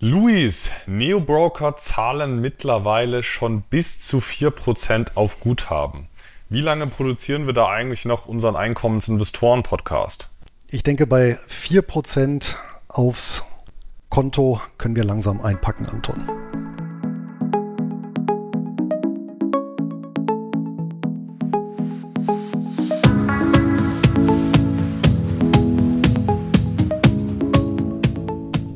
Luis, Neobroker zahlen mittlerweile schon bis zu 4% auf Guthaben. Wie lange produzieren wir da eigentlich noch unseren Einkommensinvestoren-Podcast? Ich denke, bei 4% aufs Konto können wir langsam einpacken, Anton.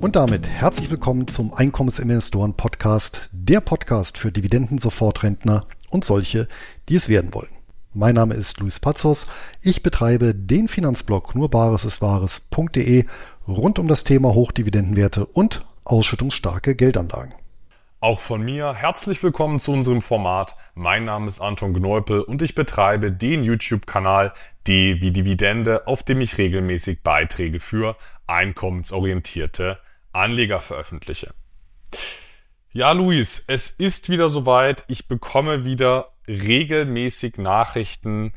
Und damit herzlich willkommen zum Einkommensinvestoren Podcast, der Podcast für Dividenden-Sofortrentner und solche, die es werden wollen. Mein Name ist Luis Pazos. Ich betreibe den Finanzblog nur bares ist wahres.de rund um das Thema Hochdividendenwerte und ausschüttungsstarke Geldanlagen. Auch von mir herzlich willkommen zu unserem Format. Mein Name ist Anton Gneupel und ich betreibe den YouTube-Kanal D wie Dividende, auf dem ich regelmäßig Beiträge für einkommensorientierte Anleger veröffentliche. Ja, Luis, es ist wieder soweit. Ich bekomme wieder regelmäßig Nachrichten,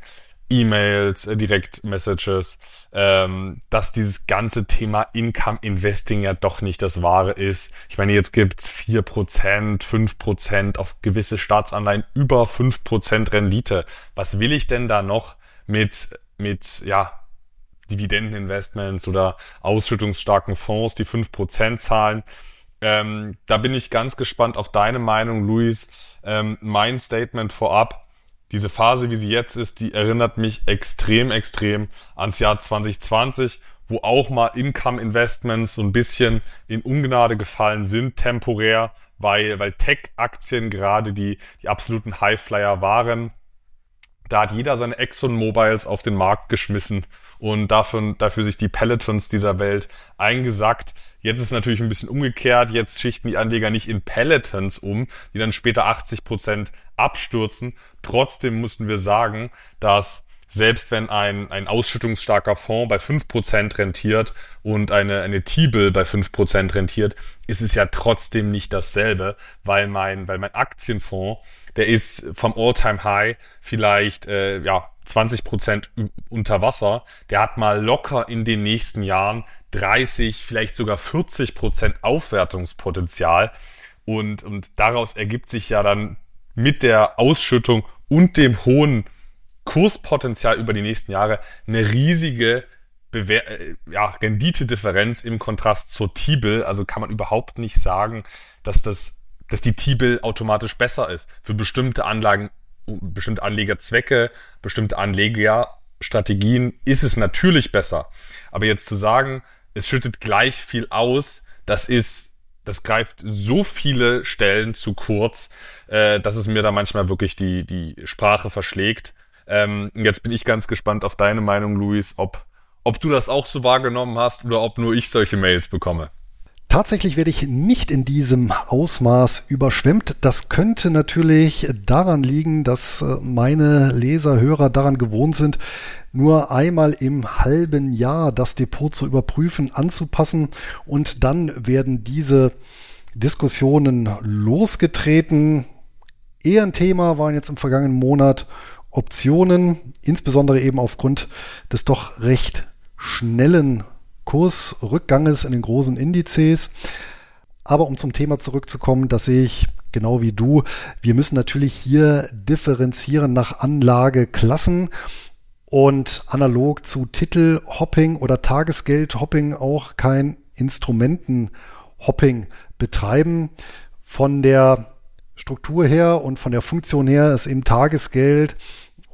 E-Mails, äh, Direct-Messages, ähm, dass dieses ganze Thema Income Investing ja doch nicht das Wahre ist. Ich meine, jetzt gibt's vier Prozent, fünf Prozent auf gewisse Staatsanleihen, über fünf Prozent Rendite. Was will ich denn da noch mit, mit, ja, Dividendeninvestments oder ausschüttungsstarken Fonds, die 5% zahlen. Ähm, da bin ich ganz gespannt auf deine Meinung, Luis. Ähm, mein Statement vorab, diese Phase, wie sie jetzt ist, die erinnert mich extrem, extrem ans Jahr 2020, wo auch mal Income Investments so ein bisschen in Ungnade gefallen sind, temporär, weil, weil Tech-Aktien gerade die, die absoluten Highflyer waren. Da hat jeder seine Exxon Mobiles auf den Markt geschmissen und dafür, dafür sich die Pelotons dieser Welt eingesackt. Jetzt ist es natürlich ein bisschen umgekehrt. Jetzt schichten die Anleger nicht in Pelotons um, die dann später 80 Prozent abstürzen. Trotzdem mussten wir sagen, dass selbst wenn ein, ein ausschüttungsstarker Fonds bei 5% rentiert und eine, eine T-Bill bei 5% rentiert, ist es ja trotzdem nicht dasselbe, weil mein, weil mein Aktienfonds der ist vom All-Time-High vielleicht äh, ja 20 Prozent unter Wasser. Der hat mal locker in den nächsten Jahren 30, vielleicht sogar 40 Prozent Aufwertungspotenzial. Und, und daraus ergibt sich ja dann mit der Ausschüttung und dem hohen Kurspotenzial über die nächsten Jahre eine riesige Bewer äh, ja, Renditedifferenz im Kontrast zur T-Bill. Also kann man überhaupt nicht sagen, dass das dass die T-Bill automatisch besser ist. Für bestimmte Anlagen, bestimmte Anlegerzwecke, bestimmte Anlegerstrategien ist es natürlich besser. Aber jetzt zu sagen, es schüttet gleich viel aus, das ist, das greift so viele Stellen zu kurz, äh, dass es mir da manchmal wirklich die, die Sprache verschlägt. Ähm, jetzt bin ich ganz gespannt auf deine Meinung, Luis, ob, ob du das auch so wahrgenommen hast oder ob nur ich solche Mails bekomme. Tatsächlich werde ich nicht in diesem Ausmaß überschwemmt. Das könnte natürlich daran liegen, dass äh, meine Leser, Hörer daran gewohnt sind, nur einmal im halben Jahr das Depot zu überprüfen, anzupassen und dann werden diese Diskussionen losgetreten. Eher ein Thema waren jetzt im vergangenen Monat Optionen, insbesondere eben aufgrund des doch recht schnellen Kursrückganges in den großen Indizes. Aber um zum Thema zurückzukommen, das sehe ich genau wie du. Wir müssen natürlich hier differenzieren nach Anlageklassen und analog zu Titelhopping oder Tagesgeldhopping auch kein Instrumentenhopping betreiben. Von der Struktur her und von der Funktion her ist eben Tagesgeld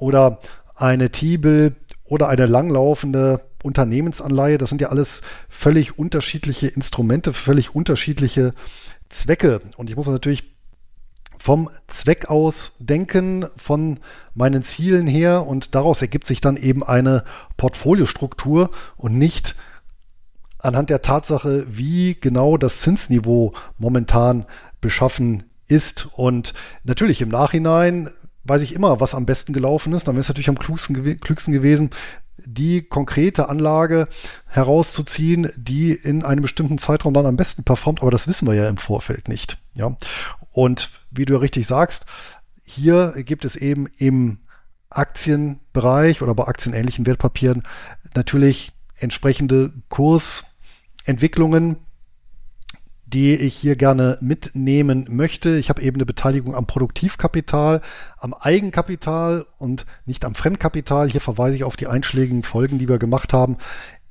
oder eine T-Bill oder eine langlaufende Unternehmensanleihe, das sind ja alles völlig unterschiedliche Instrumente, völlig unterschiedliche Zwecke. Und ich muss natürlich vom Zweck aus denken, von meinen Zielen her und daraus ergibt sich dann eben eine Portfoliostruktur und nicht anhand der Tatsache, wie genau das Zinsniveau momentan beschaffen ist. Und natürlich im Nachhinein weiß ich immer, was am besten gelaufen ist. Dann wäre es natürlich am klügsten, klügsten gewesen, die konkrete Anlage herauszuziehen, die in einem bestimmten Zeitraum dann am besten performt. Aber das wissen wir ja im Vorfeld nicht. Ja. Und wie du ja richtig sagst, hier gibt es eben im Aktienbereich oder bei aktienähnlichen Wertpapieren natürlich entsprechende Kursentwicklungen, die ich hier gerne mitnehmen möchte. Ich habe eben eine Beteiligung am Produktivkapital, am Eigenkapital und nicht am Fremdkapital. Hier verweise ich auf die einschlägigen Folgen, die wir gemacht haben,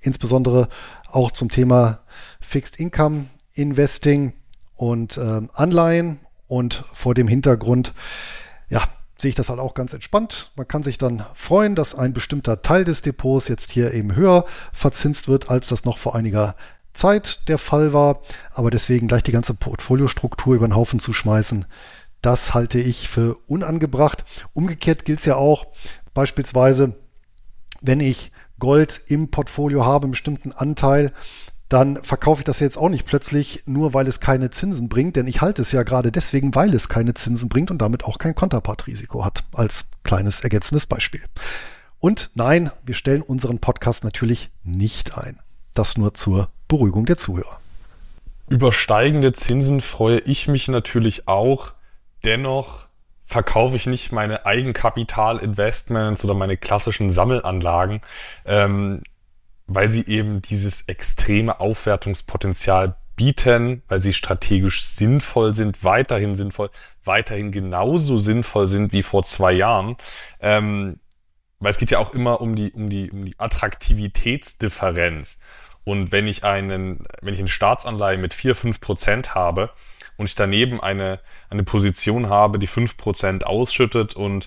insbesondere auch zum Thema Fixed Income Investing und äh, Anleihen und vor dem Hintergrund, ja, sehe ich das halt auch ganz entspannt. Man kann sich dann freuen, dass ein bestimmter Teil des Depots jetzt hier eben höher verzinst wird, als das noch vor einiger Zeit der Fall war. Aber deswegen gleich die ganze Portfoliostruktur über den Haufen zu schmeißen, das halte ich für unangebracht. Umgekehrt gilt es ja auch beispielsweise, wenn ich Gold im Portfolio habe, einen bestimmten Anteil, dann verkaufe ich das jetzt auch nicht plötzlich nur, weil es keine Zinsen bringt, denn ich halte es ja gerade deswegen, weil es keine Zinsen bringt und damit auch kein Konterpartrisiko hat, als kleines ergänzendes Beispiel. Und nein, wir stellen unseren Podcast natürlich nicht ein. Das nur zur Beruhigung der Zuhörer. Über steigende Zinsen freue ich mich natürlich auch. Dennoch verkaufe ich nicht meine Eigenkapital-Investments oder meine klassischen Sammelanlagen. Ähm, weil sie eben dieses extreme Aufwertungspotenzial bieten, weil sie strategisch sinnvoll sind, weiterhin sinnvoll, weiterhin genauso sinnvoll sind wie vor zwei Jahren. Ähm, weil es geht ja auch immer um die, um die, um die Attraktivitätsdifferenz. Und wenn ich einen, wenn ich eine Staatsanleihe mit vier fünf Prozent habe und ich daneben eine, eine Position habe, die fünf Prozent ausschüttet und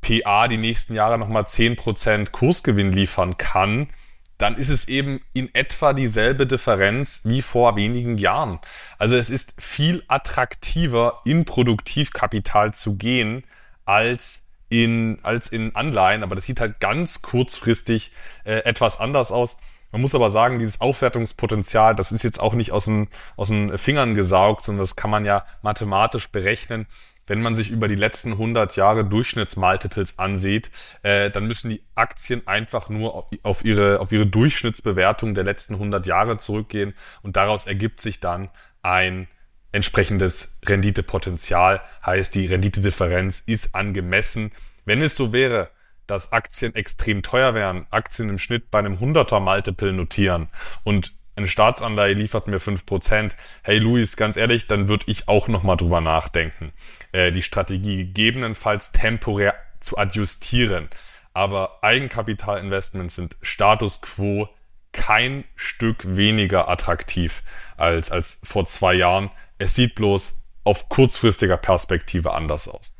PA die nächsten Jahre nochmal zehn Prozent Kursgewinn liefern kann, dann ist es eben in etwa dieselbe Differenz wie vor wenigen Jahren. Also es ist viel attraktiver, in Produktivkapital zu gehen, als in, als in Anleihen. Aber das sieht halt ganz kurzfristig äh, etwas anders aus. Man muss aber sagen, dieses Aufwertungspotenzial, das ist jetzt auch nicht aus den, aus den Fingern gesaugt, sondern das kann man ja mathematisch berechnen wenn man sich über die letzten 100 Jahre Durchschnittsmultiples ansieht, äh, dann müssen die Aktien einfach nur auf, auf, ihre, auf ihre Durchschnittsbewertung der letzten 100 Jahre zurückgehen und daraus ergibt sich dann ein entsprechendes Renditepotenzial, heißt die Renditedifferenz ist angemessen. Wenn es so wäre, dass Aktien extrem teuer wären, Aktien im Schnitt bei einem 100er Multiple notieren und eine Staatsanleihe liefert mir 5%. Hey Luis, ganz ehrlich, dann würde ich auch nochmal drüber nachdenken, äh, die Strategie gegebenenfalls temporär zu adjustieren. Aber Eigenkapitalinvestments sind Status quo kein Stück weniger attraktiv als, als vor zwei Jahren. Es sieht bloß auf kurzfristiger Perspektive anders aus.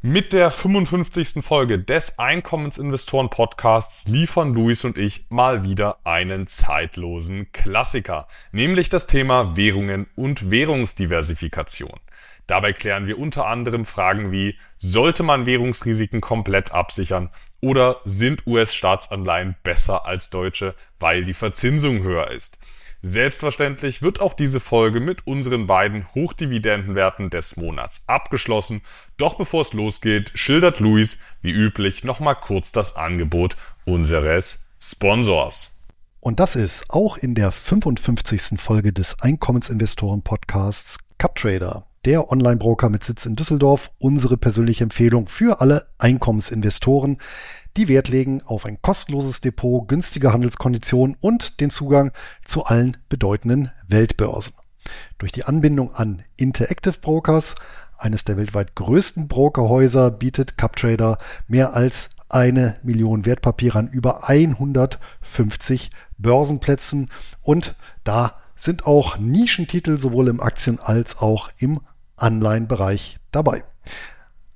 Mit der 55. Folge des Einkommensinvestoren Podcasts liefern Luis und ich mal wieder einen zeitlosen Klassiker, nämlich das Thema Währungen und Währungsdiversifikation. Dabei klären wir unter anderem Fragen wie, sollte man Währungsrisiken komplett absichern oder sind US-Staatsanleihen besser als deutsche, weil die Verzinsung höher ist? Selbstverständlich wird auch diese Folge mit unseren beiden Hochdividendenwerten des Monats abgeschlossen. Doch bevor es losgeht, schildert Luis wie üblich nochmal kurz das Angebot unseres Sponsors. Und das ist auch in der 55. Folge des Einkommensinvestoren Podcasts CupTrader, der Online-Broker mit Sitz in Düsseldorf, unsere persönliche Empfehlung für alle Einkommensinvestoren die Wert legen auf ein kostenloses Depot, günstige Handelskonditionen und den Zugang zu allen bedeutenden Weltbörsen. Durch die Anbindung an Interactive Brokers, eines der weltweit größten Brokerhäuser, bietet CupTrader mehr als eine Million Wertpapiere an über 150 Börsenplätzen und da sind auch Nischentitel sowohl im Aktien- als auch im Anleihenbereich dabei.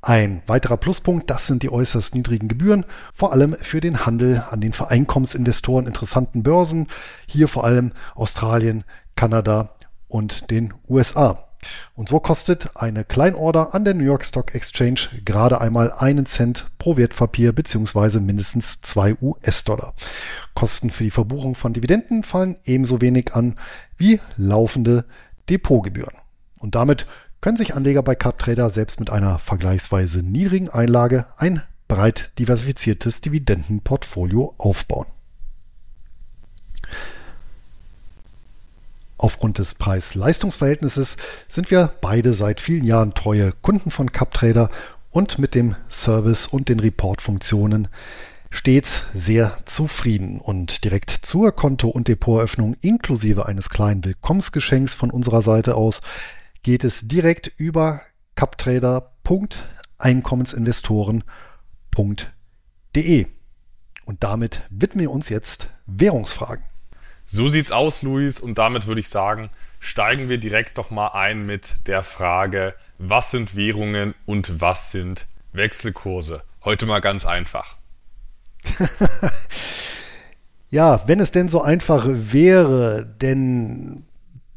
Ein weiterer Pluspunkt, das sind die äußerst niedrigen Gebühren, vor allem für den Handel an den für Einkommensinvestoren interessanten Börsen, hier vor allem Australien, Kanada und den USA. Und so kostet eine Kleinorder an der New York Stock Exchange gerade einmal einen Cent pro Wertpapier beziehungsweise mindestens zwei US-Dollar. Kosten für die Verbuchung von Dividenden fallen ebenso wenig an wie laufende Depotgebühren. Und damit können sich Anleger bei CupTrader selbst mit einer vergleichsweise niedrigen Einlage ein breit diversifiziertes Dividendenportfolio aufbauen. Aufgrund des Preis-Leistungs-Verhältnisses sind wir beide seit vielen Jahren treue Kunden von CupTrader und mit dem Service und den Report-Funktionen stets sehr zufrieden und direkt zur Konto- und Depoteröffnung inklusive eines kleinen Willkommensgeschenks von unserer Seite aus geht es direkt über captrader.einkommensinvestoren.de. Und damit widmen wir uns jetzt Währungsfragen. So sieht's aus, Luis. Und damit würde ich sagen, steigen wir direkt doch mal ein mit der Frage, was sind Währungen und was sind Wechselkurse? Heute mal ganz einfach. ja, wenn es denn so einfach wäre, denn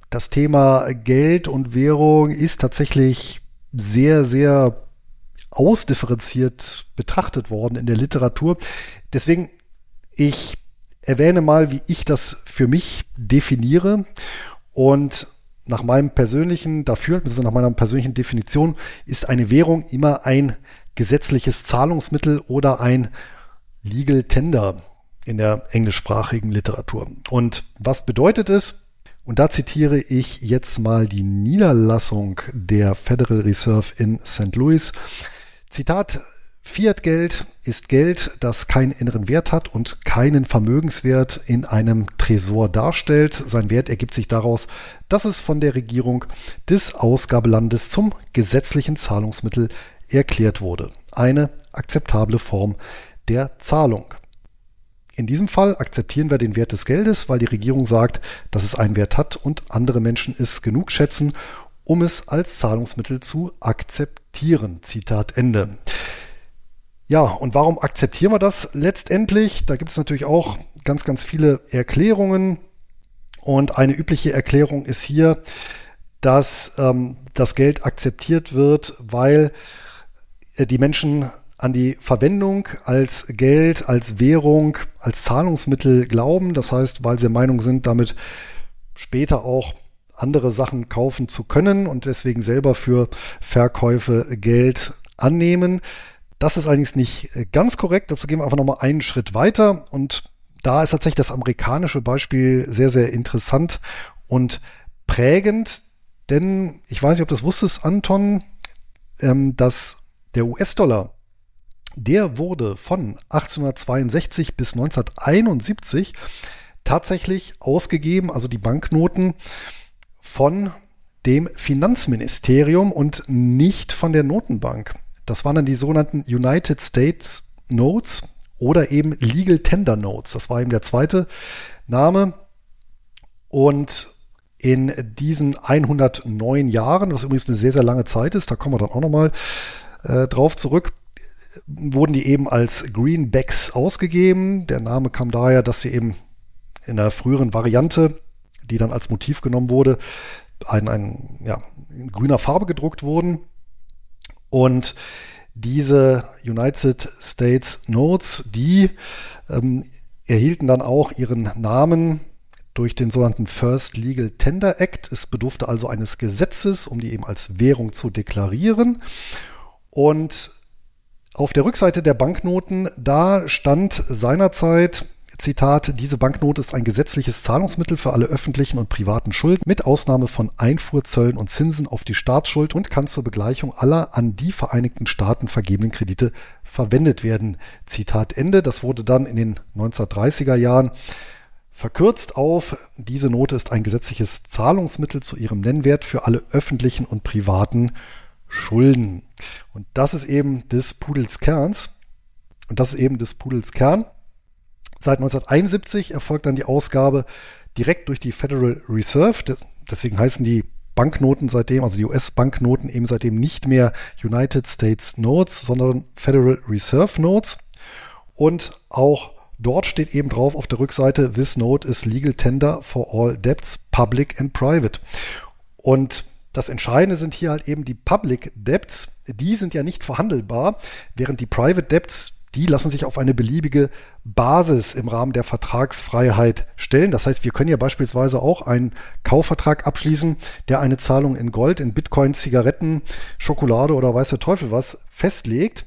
das Thema Geld und Währung ist tatsächlich sehr, sehr ausdifferenziert betrachtet worden in der Literatur. Deswegen, ich erwähne mal, wie ich das für mich definiere. Und nach meinem persönlichen Dafürhalten, nach meiner persönlichen Definition, ist eine Währung immer ein gesetzliches Zahlungsmittel oder ein Legal Tender in der englischsprachigen Literatur. Und was bedeutet es? Und da zitiere ich jetzt mal die Niederlassung der Federal Reserve in St. Louis. Zitat, Fiat-Geld ist Geld, das keinen inneren Wert hat und keinen Vermögenswert in einem Tresor darstellt. Sein Wert ergibt sich daraus, dass es von der Regierung des Ausgabelandes zum gesetzlichen Zahlungsmittel erklärt wurde. Eine akzeptable Form der Zahlung. In diesem Fall akzeptieren wir den Wert des Geldes, weil die Regierung sagt, dass es einen Wert hat und andere Menschen es genug schätzen, um es als Zahlungsmittel zu akzeptieren. Zitat Ende. Ja, und warum akzeptieren wir das letztendlich? Da gibt es natürlich auch ganz, ganz viele Erklärungen. Und eine übliche Erklärung ist hier, dass ähm, das Geld akzeptiert wird, weil äh, die Menschen an die Verwendung als Geld, als Währung, als Zahlungsmittel glauben. Das heißt, weil sie der Meinung sind, damit später auch andere Sachen kaufen zu können und deswegen selber für Verkäufe Geld annehmen. Das ist allerdings nicht ganz korrekt. Dazu gehen wir einfach nochmal einen Schritt weiter. Und da ist tatsächlich das amerikanische Beispiel sehr, sehr interessant und prägend. Denn ich weiß nicht, ob du das wusstest, Anton, ähm, dass der US-Dollar, der wurde von 1862 bis 1971 tatsächlich ausgegeben, also die Banknoten von dem Finanzministerium und nicht von der Notenbank. Das waren dann die sogenannten United States Notes oder eben Legal Tender Notes. Das war eben der zweite Name. Und in diesen 109 Jahren, was übrigens eine sehr, sehr lange Zeit ist, da kommen wir dann auch nochmal äh, drauf zurück, wurden die eben als Greenbacks ausgegeben. Der Name kam daher, dass sie eben in der früheren Variante, die dann als Motiv genommen wurde, ein, ein, ja, in grüner Farbe gedruckt wurden. Und diese United States Notes, die ähm, erhielten dann auch ihren Namen durch den sogenannten First Legal Tender Act. Es bedurfte also eines Gesetzes, um die eben als Währung zu deklarieren. Und auf der Rückseite der Banknoten, da stand seinerzeit Zitat, diese Banknote ist ein gesetzliches Zahlungsmittel für alle öffentlichen und privaten Schulden mit Ausnahme von Einfuhrzöllen und Zinsen auf die Staatsschuld und kann zur Begleichung aller an die Vereinigten Staaten vergebenen Kredite verwendet werden. Zitat Ende. Das wurde dann in den 1930er Jahren verkürzt auf, diese Note ist ein gesetzliches Zahlungsmittel zu ihrem Nennwert für alle öffentlichen und privaten Schulden. Und das ist eben des Pudels Kerns. Und das ist eben des Pudels Kern. Seit 1971 erfolgt dann die Ausgabe direkt durch die Federal Reserve. Deswegen heißen die Banknoten seitdem, also die US-Banknoten eben seitdem nicht mehr United States Notes, sondern Federal Reserve Notes. Und auch dort steht eben drauf auf der Rückseite, this note is legal tender for all debts, public and private. Und das Entscheidende sind hier halt eben die Public Debts. Die sind ja nicht verhandelbar, während die Private Debts die lassen sich auf eine beliebige Basis im Rahmen der Vertragsfreiheit stellen. Das heißt, wir können ja beispielsweise auch einen Kaufvertrag abschließen, der eine Zahlung in Gold, in Bitcoin, Zigaretten, Schokolade oder weiß der Teufel was festlegt.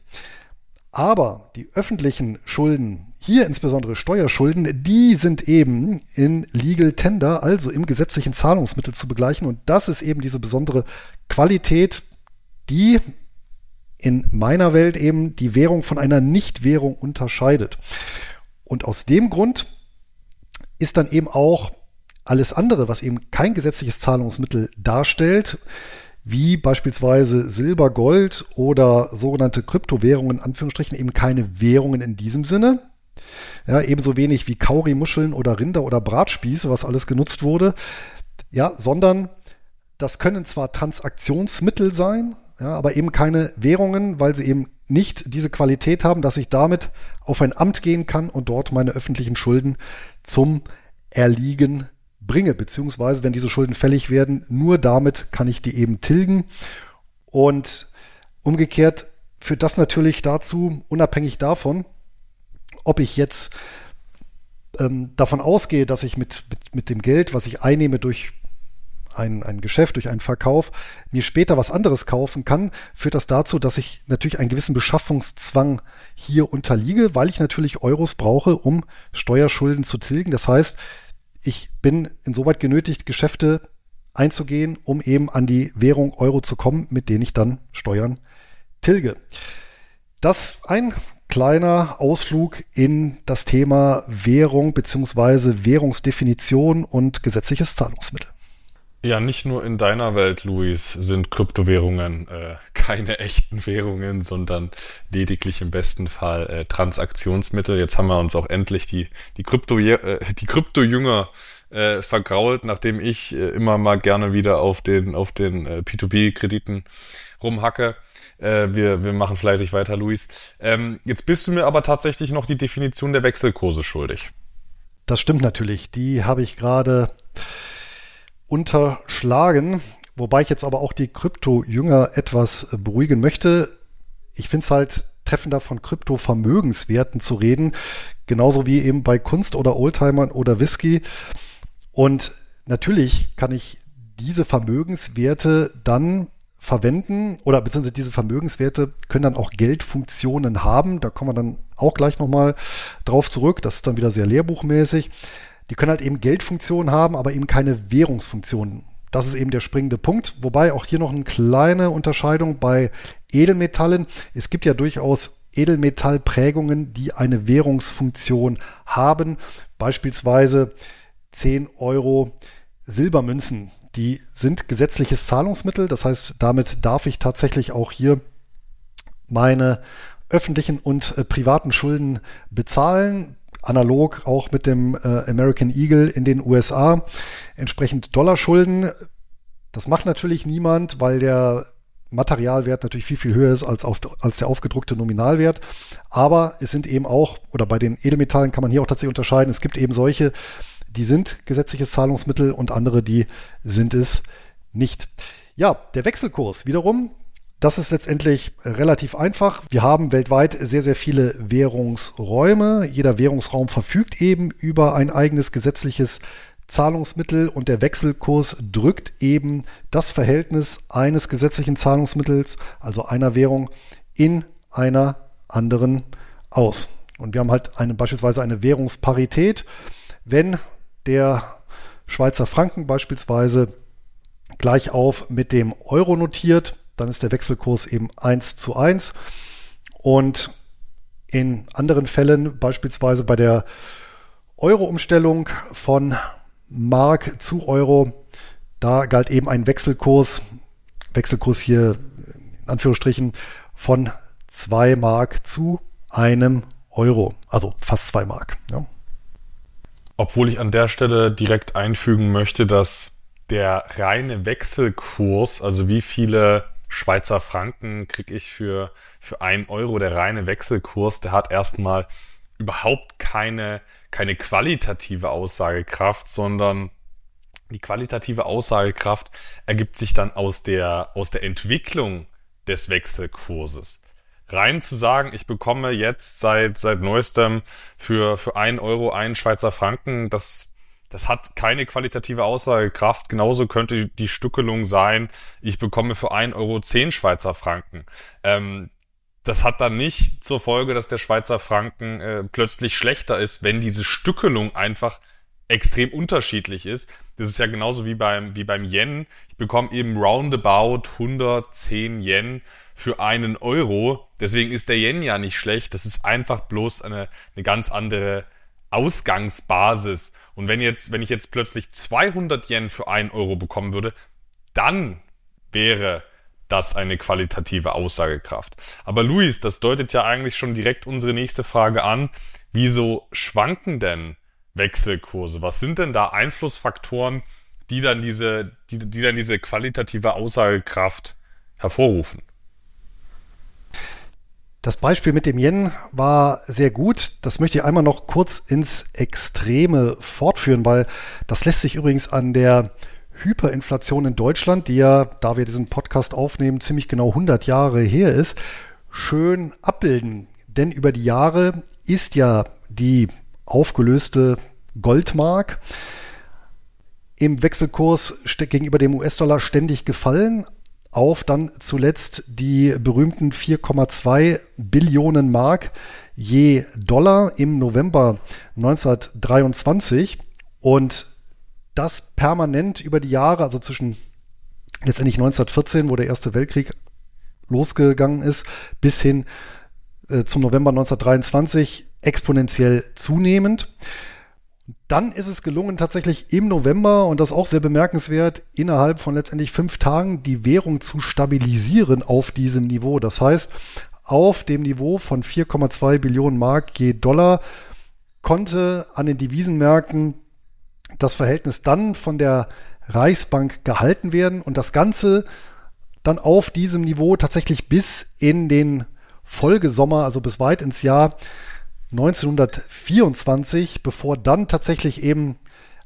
Aber die öffentlichen Schulden, hier insbesondere Steuerschulden, die sind eben in Legal Tender, also im gesetzlichen Zahlungsmittel zu begleichen. Und das ist eben diese besondere Qualität, die in meiner Welt eben die Währung von einer Nichtwährung unterscheidet. Und aus dem Grund ist dann eben auch alles andere, was eben kein gesetzliches Zahlungsmittel darstellt, wie beispielsweise Silber, Gold oder sogenannte Kryptowährungen, in Anführungsstrichen, eben keine Währungen in diesem Sinne. Ja, ebenso wenig wie Kauri-Muscheln oder Rinder oder Bratspieße, was alles genutzt wurde. Ja, sondern das können zwar Transaktionsmittel sein, ja, aber eben keine Währungen, weil sie eben nicht diese Qualität haben, dass ich damit auf ein Amt gehen kann und dort meine öffentlichen Schulden zum Erliegen bringe, beziehungsweise wenn diese Schulden fällig werden, nur damit kann ich die eben tilgen. Und umgekehrt führt das natürlich dazu, unabhängig davon, ob ich jetzt ähm, davon ausgehe, dass ich mit, mit, mit dem Geld, was ich einnehme durch ein, ein Geschäft, durch einen Verkauf, mir später was anderes kaufen kann, führt das dazu, dass ich natürlich einen gewissen Beschaffungszwang hier unterliege, weil ich natürlich Euros brauche, um Steuerschulden zu tilgen. Das heißt, ich bin insoweit genötigt, Geschäfte einzugehen, um eben an die Währung Euro zu kommen, mit denen ich dann Steuern tilge. Das ein kleiner Ausflug in das Thema Währung bzw. Währungsdefinition und gesetzliches Zahlungsmittel. Ja, nicht nur in deiner Welt, Luis, sind Kryptowährungen äh, keine echten Währungen, sondern lediglich im besten Fall äh, Transaktionsmittel. Jetzt haben wir uns auch endlich die, die Krypto, äh, die Krypto-Jünger äh, vergrault, nachdem ich äh, immer mal gerne wieder auf den, auf den äh, P2P-Krediten rumhacke. Äh, wir, wir machen fleißig weiter, Luis. Ähm, jetzt bist du mir aber tatsächlich noch die Definition der Wechselkurse schuldig. Das stimmt natürlich. Die habe ich gerade unterschlagen. Wobei ich jetzt aber auch die Krypto-Jünger etwas beruhigen möchte. Ich finde es halt treffender von Krypto-Vermögenswerten zu reden, genauso wie eben bei Kunst oder Oldtimern oder Whisky. Und natürlich kann ich diese Vermögenswerte dann verwenden oder beziehungsweise diese Vermögenswerte können dann auch Geldfunktionen haben. Da kommen wir dann auch gleich nochmal drauf zurück. Das ist dann wieder sehr lehrbuchmäßig. Die können halt eben Geldfunktionen haben, aber eben keine Währungsfunktionen. Das ist eben der springende Punkt. Wobei auch hier noch eine kleine Unterscheidung bei Edelmetallen. Es gibt ja durchaus Edelmetallprägungen, die eine Währungsfunktion haben. Beispielsweise 10 Euro Silbermünzen. Die sind gesetzliches Zahlungsmittel. Das heißt, damit darf ich tatsächlich auch hier meine öffentlichen und äh, privaten Schulden bezahlen analog auch mit dem äh, American Eagle in den USA entsprechend Dollarschulden. Das macht natürlich niemand, weil der Materialwert natürlich viel, viel höher ist als, auf, als der aufgedruckte Nominalwert. Aber es sind eben auch, oder bei den Edelmetallen kann man hier auch tatsächlich unterscheiden, es gibt eben solche, die sind gesetzliches Zahlungsmittel und andere, die sind es nicht. Ja, der Wechselkurs wiederum das ist letztendlich relativ einfach. Wir haben weltweit sehr, sehr viele Währungsräume. Jeder Währungsraum verfügt eben über ein eigenes gesetzliches Zahlungsmittel und der Wechselkurs drückt eben das Verhältnis eines gesetzlichen Zahlungsmittels, also einer Währung, in einer anderen aus. Und wir haben halt eine, beispielsweise eine Währungsparität. Wenn der Schweizer Franken beispielsweise gleich auf mit dem Euro notiert, dann ist der Wechselkurs eben 1 zu 1. Und in anderen Fällen, beispielsweise bei der Euro-Umstellung von Mark zu Euro, da galt eben ein Wechselkurs, Wechselkurs hier in Anführungsstrichen, von 2 Mark zu einem Euro, also fast 2 Mark. Ja. Obwohl ich an der Stelle direkt einfügen möchte, dass der reine Wechselkurs, also wie viele Schweizer Franken kriege ich für, für ein Euro. Der reine Wechselkurs, der hat erstmal überhaupt keine, keine qualitative Aussagekraft, sondern die qualitative Aussagekraft ergibt sich dann aus der, aus der Entwicklung des Wechselkurses. Rein zu sagen, ich bekomme jetzt seit, seit neuestem für, für ein Euro einen Schweizer Franken, das das hat keine qualitative Aussagekraft. Genauso könnte die Stückelung sein, ich bekomme für 1,10 Euro 10 Schweizer Franken. Ähm, das hat dann nicht zur Folge, dass der Schweizer Franken äh, plötzlich schlechter ist, wenn diese Stückelung einfach extrem unterschiedlich ist. Das ist ja genauso wie beim, wie beim Yen. Ich bekomme eben roundabout 110 Yen für einen Euro. Deswegen ist der Yen ja nicht schlecht. Das ist einfach bloß eine, eine ganz andere Ausgangsbasis. Und wenn jetzt, wenn ich jetzt plötzlich 200 Yen für einen Euro bekommen würde, dann wäre das eine qualitative Aussagekraft. Aber Luis, das deutet ja eigentlich schon direkt unsere nächste Frage an. Wieso schwanken denn Wechselkurse? Was sind denn da Einflussfaktoren, die dann diese, die, die dann diese qualitative Aussagekraft hervorrufen? Das Beispiel mit dem Yen war sehr gut. Das möchte ich einmal noch kurz ins Extreme fortführen, weil das lässt sich übrigens an der Hyperinflation in Deutschland, die ja, da wir diesen Podcast aufnehmen, ziemlich genau 100 Jahre her ist, schön abbilden. Denn über die Jahre ist ja die aufgelöste Goldmark im Wechselkurs gegenüber dem US-Dollar ständig gefallen auf dann zuletzt die berühmten 4,2 Billionen Mark je Dollar im November 1923 und das permanent über die Jahre, also zwischen letztendlich 1914, wo der Erste Weltkrieg losgegangen ist, bis hin äh, zum November 1923 exponentiell zunehmend. Dann ist es gelungen, tatsächlich im November, und das auch sehr bemerkenswert, innerhalb von letztendlich fünf Tagen die Währung zu stabilisieren auf diesem Niveau. Das heißt, auf dem Niveau von 4,2 Billionen Mark je Dollar konnte an den Devisenmärkten das Verhältnis dann von der Reichsbank gehalten werden und das Ganze dann auf diesem Niveau tatsächlich bis in den Folgesommer, also bis weit ins Jahr 1924, bevor dann tatsächlich eben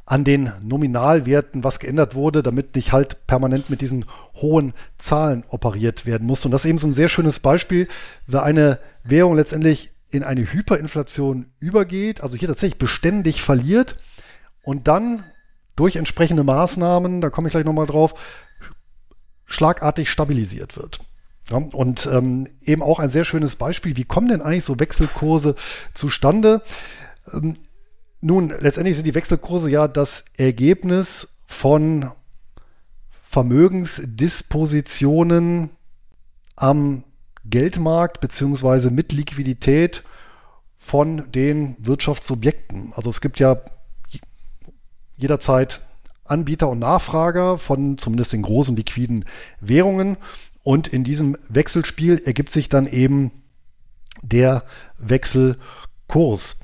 an den Nominalwerten was geändert wurde, damit nicht halt permanent mit diesen hohen Zahlen operiert werden muss. Und das ist eben so ein sehr schönes Beispiel, wie eine Währung letztendlich in eine Hyperinflation übergeht, also hier tatsächlich beständig verliert und dann durch entsprechende Maßnahmen, da komme ich gleich nochmal drauf, schlagartig stabilisiert wird. Ja, und ähm, eben auch ein sehr schönes Beispiel, wie kommen denn eigentlich so Wechselkurse zustande? Ähm, nun, letztendlich sind die Wechselkurse ja das Ergebnis von Vermögensdispositionen am Geldmarkt beziehungsweise mit Liquidität von den Wirtschaftsobjekten. Also es gibt ja jederzeit Anbieter und Nachfrager von zumindest den großen liquiden Währungen. Und in diesem Wechselspiel ergibt sich dann eben der Wechselkurs.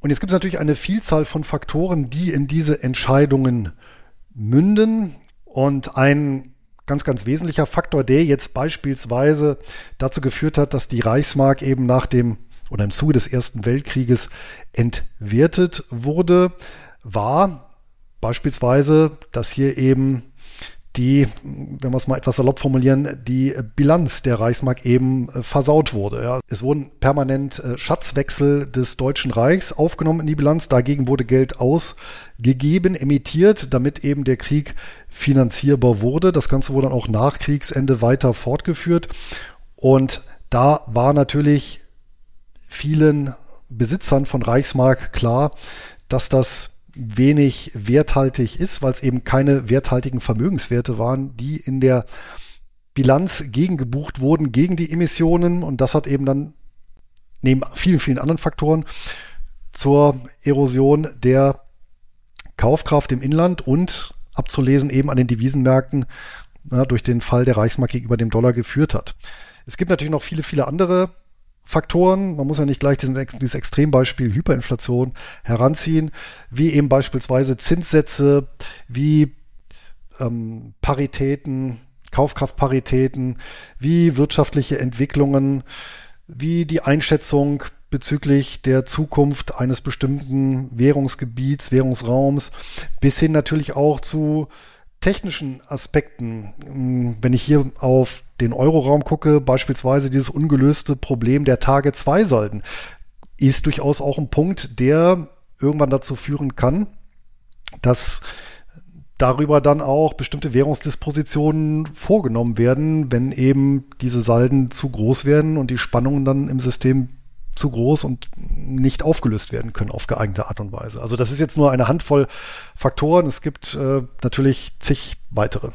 Und jetzt gibt es natürlich eine Vielzahl von Faktoren, die in diese Entscheidungen münden. Und ein ganz, ganz wesentlicher Faktor, der jetzt beispielsweise dazu geführt hat, dass die Reichsmark eben nach dem oder im Zuge des Ersten Weltkrieges entwertet wurde, war beispielsweise, dass hier eben die, wenn wir es mal etwas salopp formulieren, die Bilanz der Reichsmark eben äh, versaut wurde. Ja. Es wurden permanent äh, Schatzwechsel des Deutschen Reichs aufgenommen in die Bilanz. Dagegen wurde Geld ausgegeben, emittiert, damit eben der Krieg finanzierbar wurde. Das Ganze wurde dann auch nach Kriegsende weiter fortgeführt. Und da war natürlich vielen Besitzern von Reichsmark klar, dass das wenig werthaltig ist, weil es eben keine werthaltigen Vermögenswerte waren, die in der Bilanz gegengebucht wurden gegen die Emissionen. Und das hat eben dann neben vielen, vielen anderen Faktoren zur Erosion der Kaufkraft im Inland und abzulesen eben an den Devisenmärkten na, durch den Fall der Reichsmark gegenüber dem Dollar geführt hat. Es gibt natürlich noch viele, viele andere Faktoren, man muss ja nicht gleich diesen, dieses Extrembeispiel Hyperinflation heranziehen, wie eben beispielsweise Zinssätze, wie ähm, Paritäten, Kaufkraftparitäten, wie wirtschaftliche Entwicklungen, wie die Einschätzung bezüglich der Zukunft eines bestimmten Währungsgebiets, Währungsraums, bis hin natürlich auch zu technischen Aspekten, hm, wenn ich hier auf den Euroraum gucke, beispielsweise dieses ungelöste Problem der Tage 2 Salden, ist durchaus auch ein Punkt, der irgendwann dazu führen kann, dass darüber dann auch bestimmte Währungsdispositionen vorgenommen werden, wenn eben diese Salden zu groß werden und die Spannungen dann im System zu groß und nicht aufgelöst werden können auf geeignete Art und Weise. Also das ist jetzt nur eine Handvoll Faktoren. Es gibt äh, natürlich zig weitere.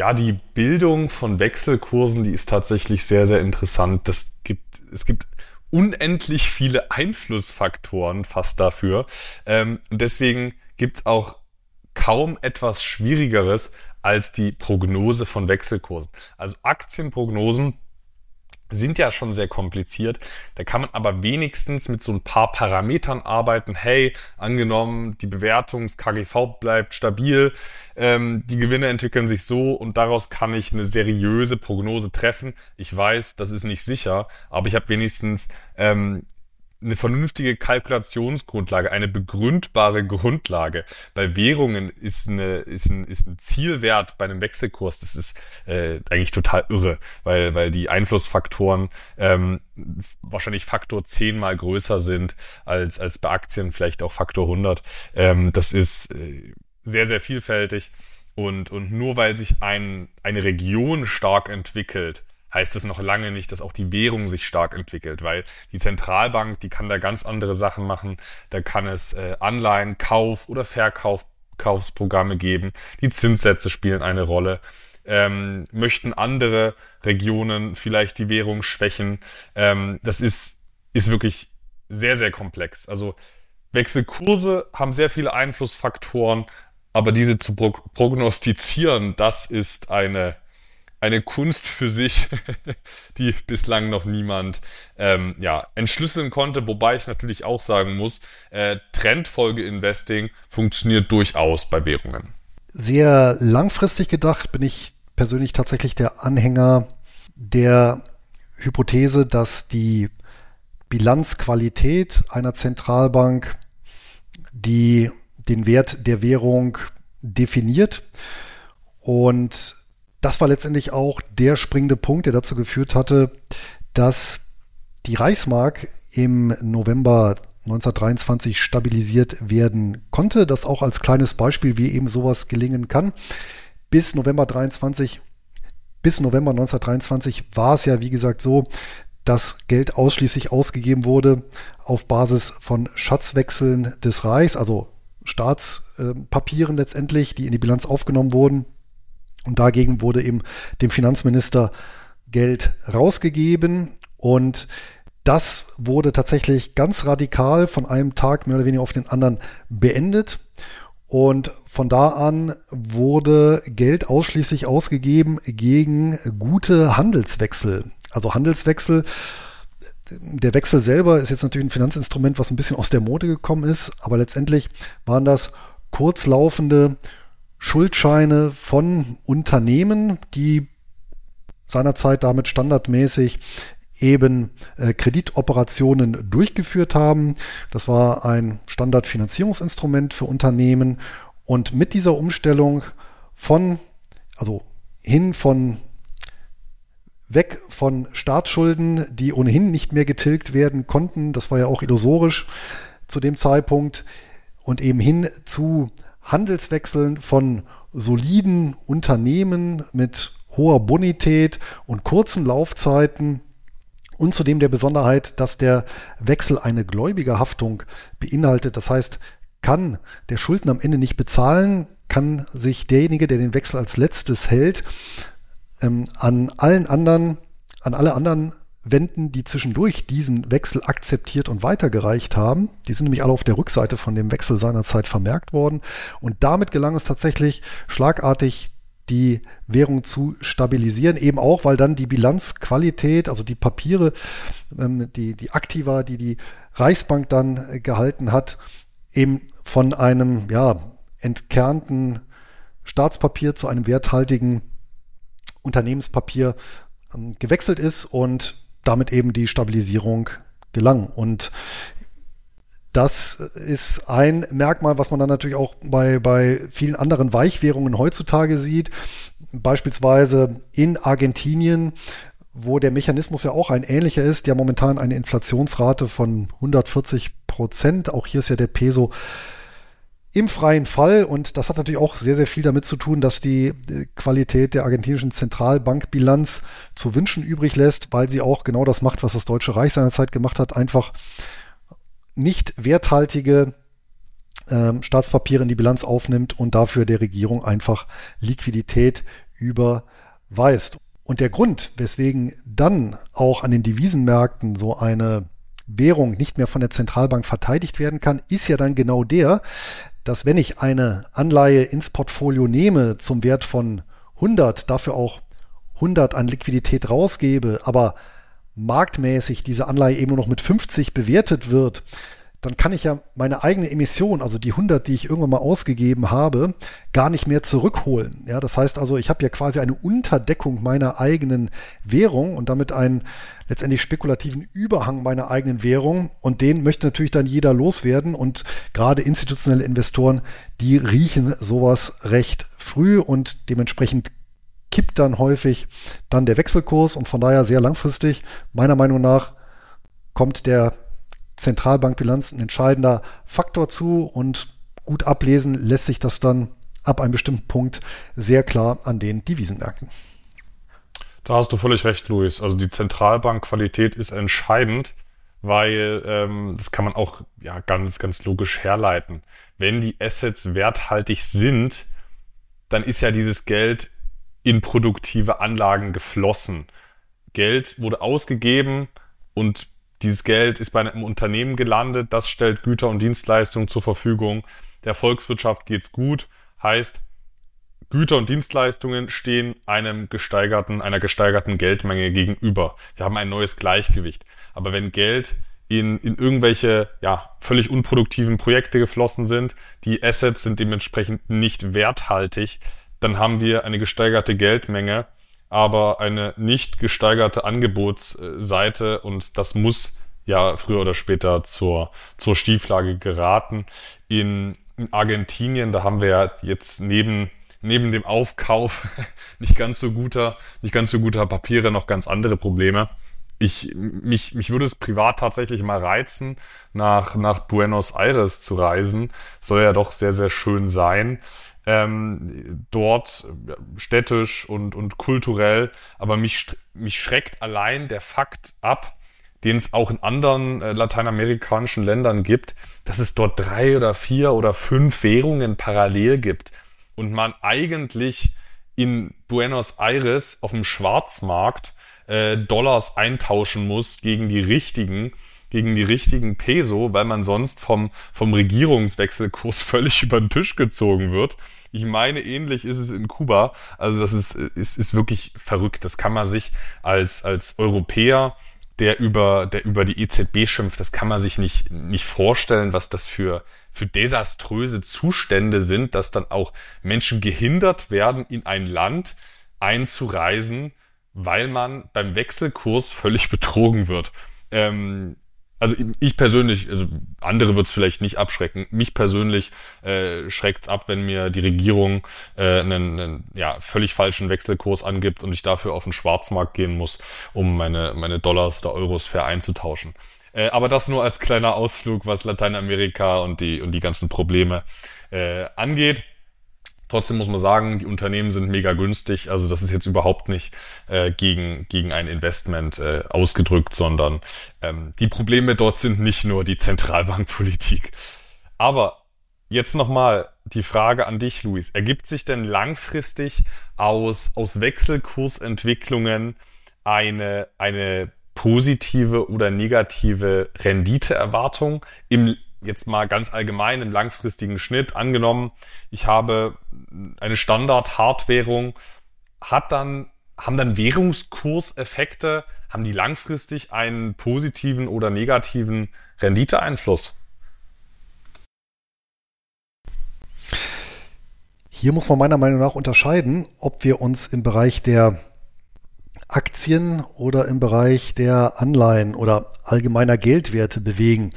Ja, die Bildung von Wechselkursen, die ist tatsächlich sehr, sehr interessant. Das gibt, es gibt unendlich viele Einflussfaktoren fast dafür. Ähm, deswegen gibt es auch kaum etwas Schwierigeres als die Prognose von Wechselkursen. Also Aktienprognosen sind ja schon sehr kompliziert. Da kann man aber wenigstens mit so ein paar Parametern arbeiten. Hey, angenommen, die Bewertung des KGV bleibt stabil, ähm, die Gewinne entwickeln sich so und daraus kann ich eine seriöse Prognose treffen. Ich weiß, das ist nicht sicher, aber ich habe wenigstens ähm, eine vernünftige Kalkulationsgrundlage, eine begründbare Grundlage. Bei Währungen ist, eine, ist, ein, ist ein Zielwert bei einem Wechselkurs, das ist äh, eigentlich total irre, weil, weil die Einflussfaktoren ähm, wahrscheinlich Faktor zehnmal größer sind als, als bei Aktien, vielleicht auch Faktor 100. Ähm, das ist äh, sehr, sehr vielfältig. Und, und nur weil sich ein, eine Region stark entwickelt, heißt das noch lange nicht, dass auch die Währung sich stark entwickelt, weil die Zentralbank, die kann da ganz andere Sachen machen. Da kann es äh, Anleihen, Kauf oder Verkaufsprogramme geben. Die Zinssätze spielen eine Rolle. Ähm, möchten andere Regionen vielleicht die Währung schwächen? Ähm, das ist, ist wirklich sehr, sehr komplex. Also Wechselkurse haben sehr viele Einflussfaktoren, aber diese zu prognostizieren, das ist eine eine Kunst für sich, die bislang noch niemand ähm, ja, entschlüsseln konnte. Wobei ich natürlich auch sagen muss, äh, Trendfolge-Investing funktioniert durchaus bei Währungen. Sehr langfristig gedacht bin ich persönlich tatsächlich der Anhänger der Hypothese, dass die Bilanzqualität einer Zentralbank, die den Wert der Währung definiert und das war letztendlich auch der springende Punkt, der dazu geführt hatte, dass die Reichsmark im November 1923 stabilisiert werden konnte. Das auch als kleines Beispiel, wie eben sowas gelingen kann. Bis November 23, bis November 1923 war es ja, wie gesagt, so, dass Geld ausschließlich ausgegeben wurde auf Basis von Schatzwechseln des Reichs, also Staatspapieren letztendlich, die in die Bilanz aufgenommen wurden und dagegen wurde eben dem Finanzminister Geld rausgegeben und das wurde tatsächlich ganz radikal von einem Tag mehr oder weniger auf den anderen beendet. Und von da an wurde Geld ausschließlich ausgegeben gegen gute Handelswechsel. Also Handelswechsel, der Wechsel selber ist jetzt natürlich ein Finanzinstrument, was ein bisschen aus der Mode gekommen ist, aber letztendlich waren das kurzlaufende Schuldscheine von Unternehmen, die seinerzeit damit standardmäßig eben äh, Kreditoperationen durchgeführt haben. Das war ein Standardfinanzierungsinstrument für Unternehmen. Und mit dieser Umstellung von, also hin von weg von Staatsschulden, die ohnehin nicht mehr getilgt werden konnten, das war ja auch illusorisch zu dem Zeitpunkt, und eben hin zu Handelswechseln von soliden Unternehmen mit hoher Bonität und kurzen Laufzeiten und zudem der Besonderheit, dass der Wechsel eine Gläubigerhaftung beinhaltet. Das heißt, kann der Schulden am Ende nicht bezahlen, kann sich derjenige, der den Wechsel als letztes hält, ähm, an allen anderen, an alle anderen wenden, die zwischendurch diesen Wechsel akzeptiert und weitergereicht haben. Die sind nämlich alle auf der Rückseite von dem Wechsel seinerzeit vermerkt worden. Und damit gelang es tatsächlich schlagartig die Währung zu stabilisieren, eben auch, weil dann die Bilanzqualität, also die Papiere, ähm, die, die Aktiva, die die Reichsbank dann äh, gehalten hat, eben von einem ja, entkernten Staatspapier zu einem werthaltigen Unternehmenspapier ähm, gewechselt ist und damit eben die Stabilisierung gelang. Und das ist ein Merkmal, was man dann natürlich auch bei, bei vielen anderen Weichwährungen heutzutage sieht. Beispielsweise in Argentinien, wo der Mechanismus ja auch ein ähnlicher ist, ja momentan eine Inflationsrate von 140 Prozent. Auch hier ist ja der Peso im freien Fall, und das hat natürlich auch sehr, sehr viel damit zu tun, dass die äh, Qualität der argentinischen Zentralbankbilanz zu wünschen übrig lässt, weil sie auch genau das macht, was das Deutsche Reich seinerzeit gemacht hat, einfach nicht werthaltige ähm, Staatspapiere in die Bilanz aufnimmt und dafür der Regierung einfach Liquidität überweist. Und der Grund, weswegen dann auch an den Devisenmärkten so eine Währung nicht mehr von der Zentralbank verteidigt werden kann, ist ja dann genau der, dass wenn ich eine Anleihe ins Portfolio nehme zum Wert von 100, dafür auch 100 an Liquidität rausgebe, aber marktmäßig diese Anleihe eben nur noch mit 50 bewertet wird, dann kann ich ja meine eigene Emission, also die 100, die ich irgendwann mal ausgegeben habe, gar nicht mehr zurückholen. Ja, das heißt also, ich habe ja quasi eine Unterdeckung meiner eigenen Währung und damit einen letztendlich spekulativen Überhang meiner eigenen Währung. Und den möchte natürlich dann jeder loswerden. Und gerade institutionelle Investoren, die riechen sowas recht früh und dementsprechend kippt dann häufig dann der Wechselkurs. Und von daher sehr langfristig meiner Meinung nach kommt der Zentralbankbilanz ein entscheidender Faktor zu und gut ablesen lässt sich das dann ab einem bestimmten Punkt sehr klar an den Devisenmärkten. Da hast du völlig recht, Luis. Also die Zentralbankqualität ist entscheidend, weil ähm, das kann man auch ja ganz, ganz logisch herleiten. Wenn die Assets werthaltig sind, dann ist ja dieses Geld in produktive Anlagen geflossen. Geld wurde ausgegeben und dieses Geld ist bei einem Unternehmen gelandet, das stellt Güter und Dienstleistungen zur Verfügung. Der Volkswirtschaft geht's gut, heißt, Güter und Dienstleistungen stehen einem gesteigerten, einer gesteigerten Geldmenge gegenüber. Wir haben ein neues Gleichgewicht. Aber wenn Geld in, in irgendwelche ja, völlig unproduktiven Projekte geflossen sind, die Assets sind dementsprechend nicht werthaltig, dann haben wir eine gesteigerte Geldmenge aber eine nicht gesteigerte Angebotsseite und das muss ja früher oder später zur, zur Stieflage geraten. In, in Argentinien, da haben wir jetzt neben neben dem Aufkauf nicht ganz so guter, nicht ganz so guter Papiere noch ganz andere Probleme. Ich, mich, mich würde es privat tatsächlich mal reizen, nach, nach Buenos Aires zu reisen. Soll ja doch sehr, sehr schön sein ähm, dort städtisch und, und kulturell, aber mich, mich schreckt allein der Fakt ab, den es auch in anderen äh, lateinamerikanischen Ländern gibt, dass es dort drei oder vier oder fünf Währungen parallel gibt und man eigentlich in Buenos Aires auf dem Schwarzmarkt äh, Dollars eintauschen muss gegen die richtigen gegen die richtigen Peso, weil man sonst vom, vom Regierungswechselkurs völlig über den Tisch gezogen wird. Ich meine, ähnlich ist es in Kuba. Also das ist, ist, ist wirklich verrückt. Das kann man sich als, als Europäer, der über, der über die EZB schimpft, das kann man sich nicht, nicht vorstellen, was das für, für desaströse Zustände sind, dass dann auch Menschen gehindert werden, in ein Land einzureisen, weil man beim Wechselkurs völlig betrogen wird. Ähm, also ich persönlich, also andere wird es vielleicht nicht abschrecken. Mich persönlich äh, schreckt's ab, wenn mir die Regierung äh, einen, einen ja, völlig falschen Wechselkurs angibt und ich dafür auf den Schwarzmarkt gehen muss, um meine, meine Dollars oder Euros fair einzutauschen. Äh, aber das nur als kleiner Ausflug, was Lateinamerika und die, und die ganzen Probleme äh, angeht. Trotzdem muss man sagen, die Unternehmen sind mega günstig. Also das ist jetzt überhaupt nicht äh, gegen, gegen ein Investment äh, ausgedrückt, sondern ähm, die Probleme dort sind nicht nur die Zentralbankpolitik. Aber jetzt nochmal die Frage an dich, Luis. Ergibt sich denn langfristig aus, aus Wechselkursentwicklungen eine, eine positive oder negative Renditeerwartung im jetzt mal ganz allgemein im langfristigen Schnitt angenommen, ich habe eine Standard-Hardwährung, hat dann, haben dann Währungskurseffekte, haben die langfristig einen positiven oder negativen Renditeeinfluss? Hier muss man meiner Meinung nach unterscheiden, ob wir uns im Bereich der Aktien oder im Bereich der Anleihen oder allgemeiner Geldwerte bewegen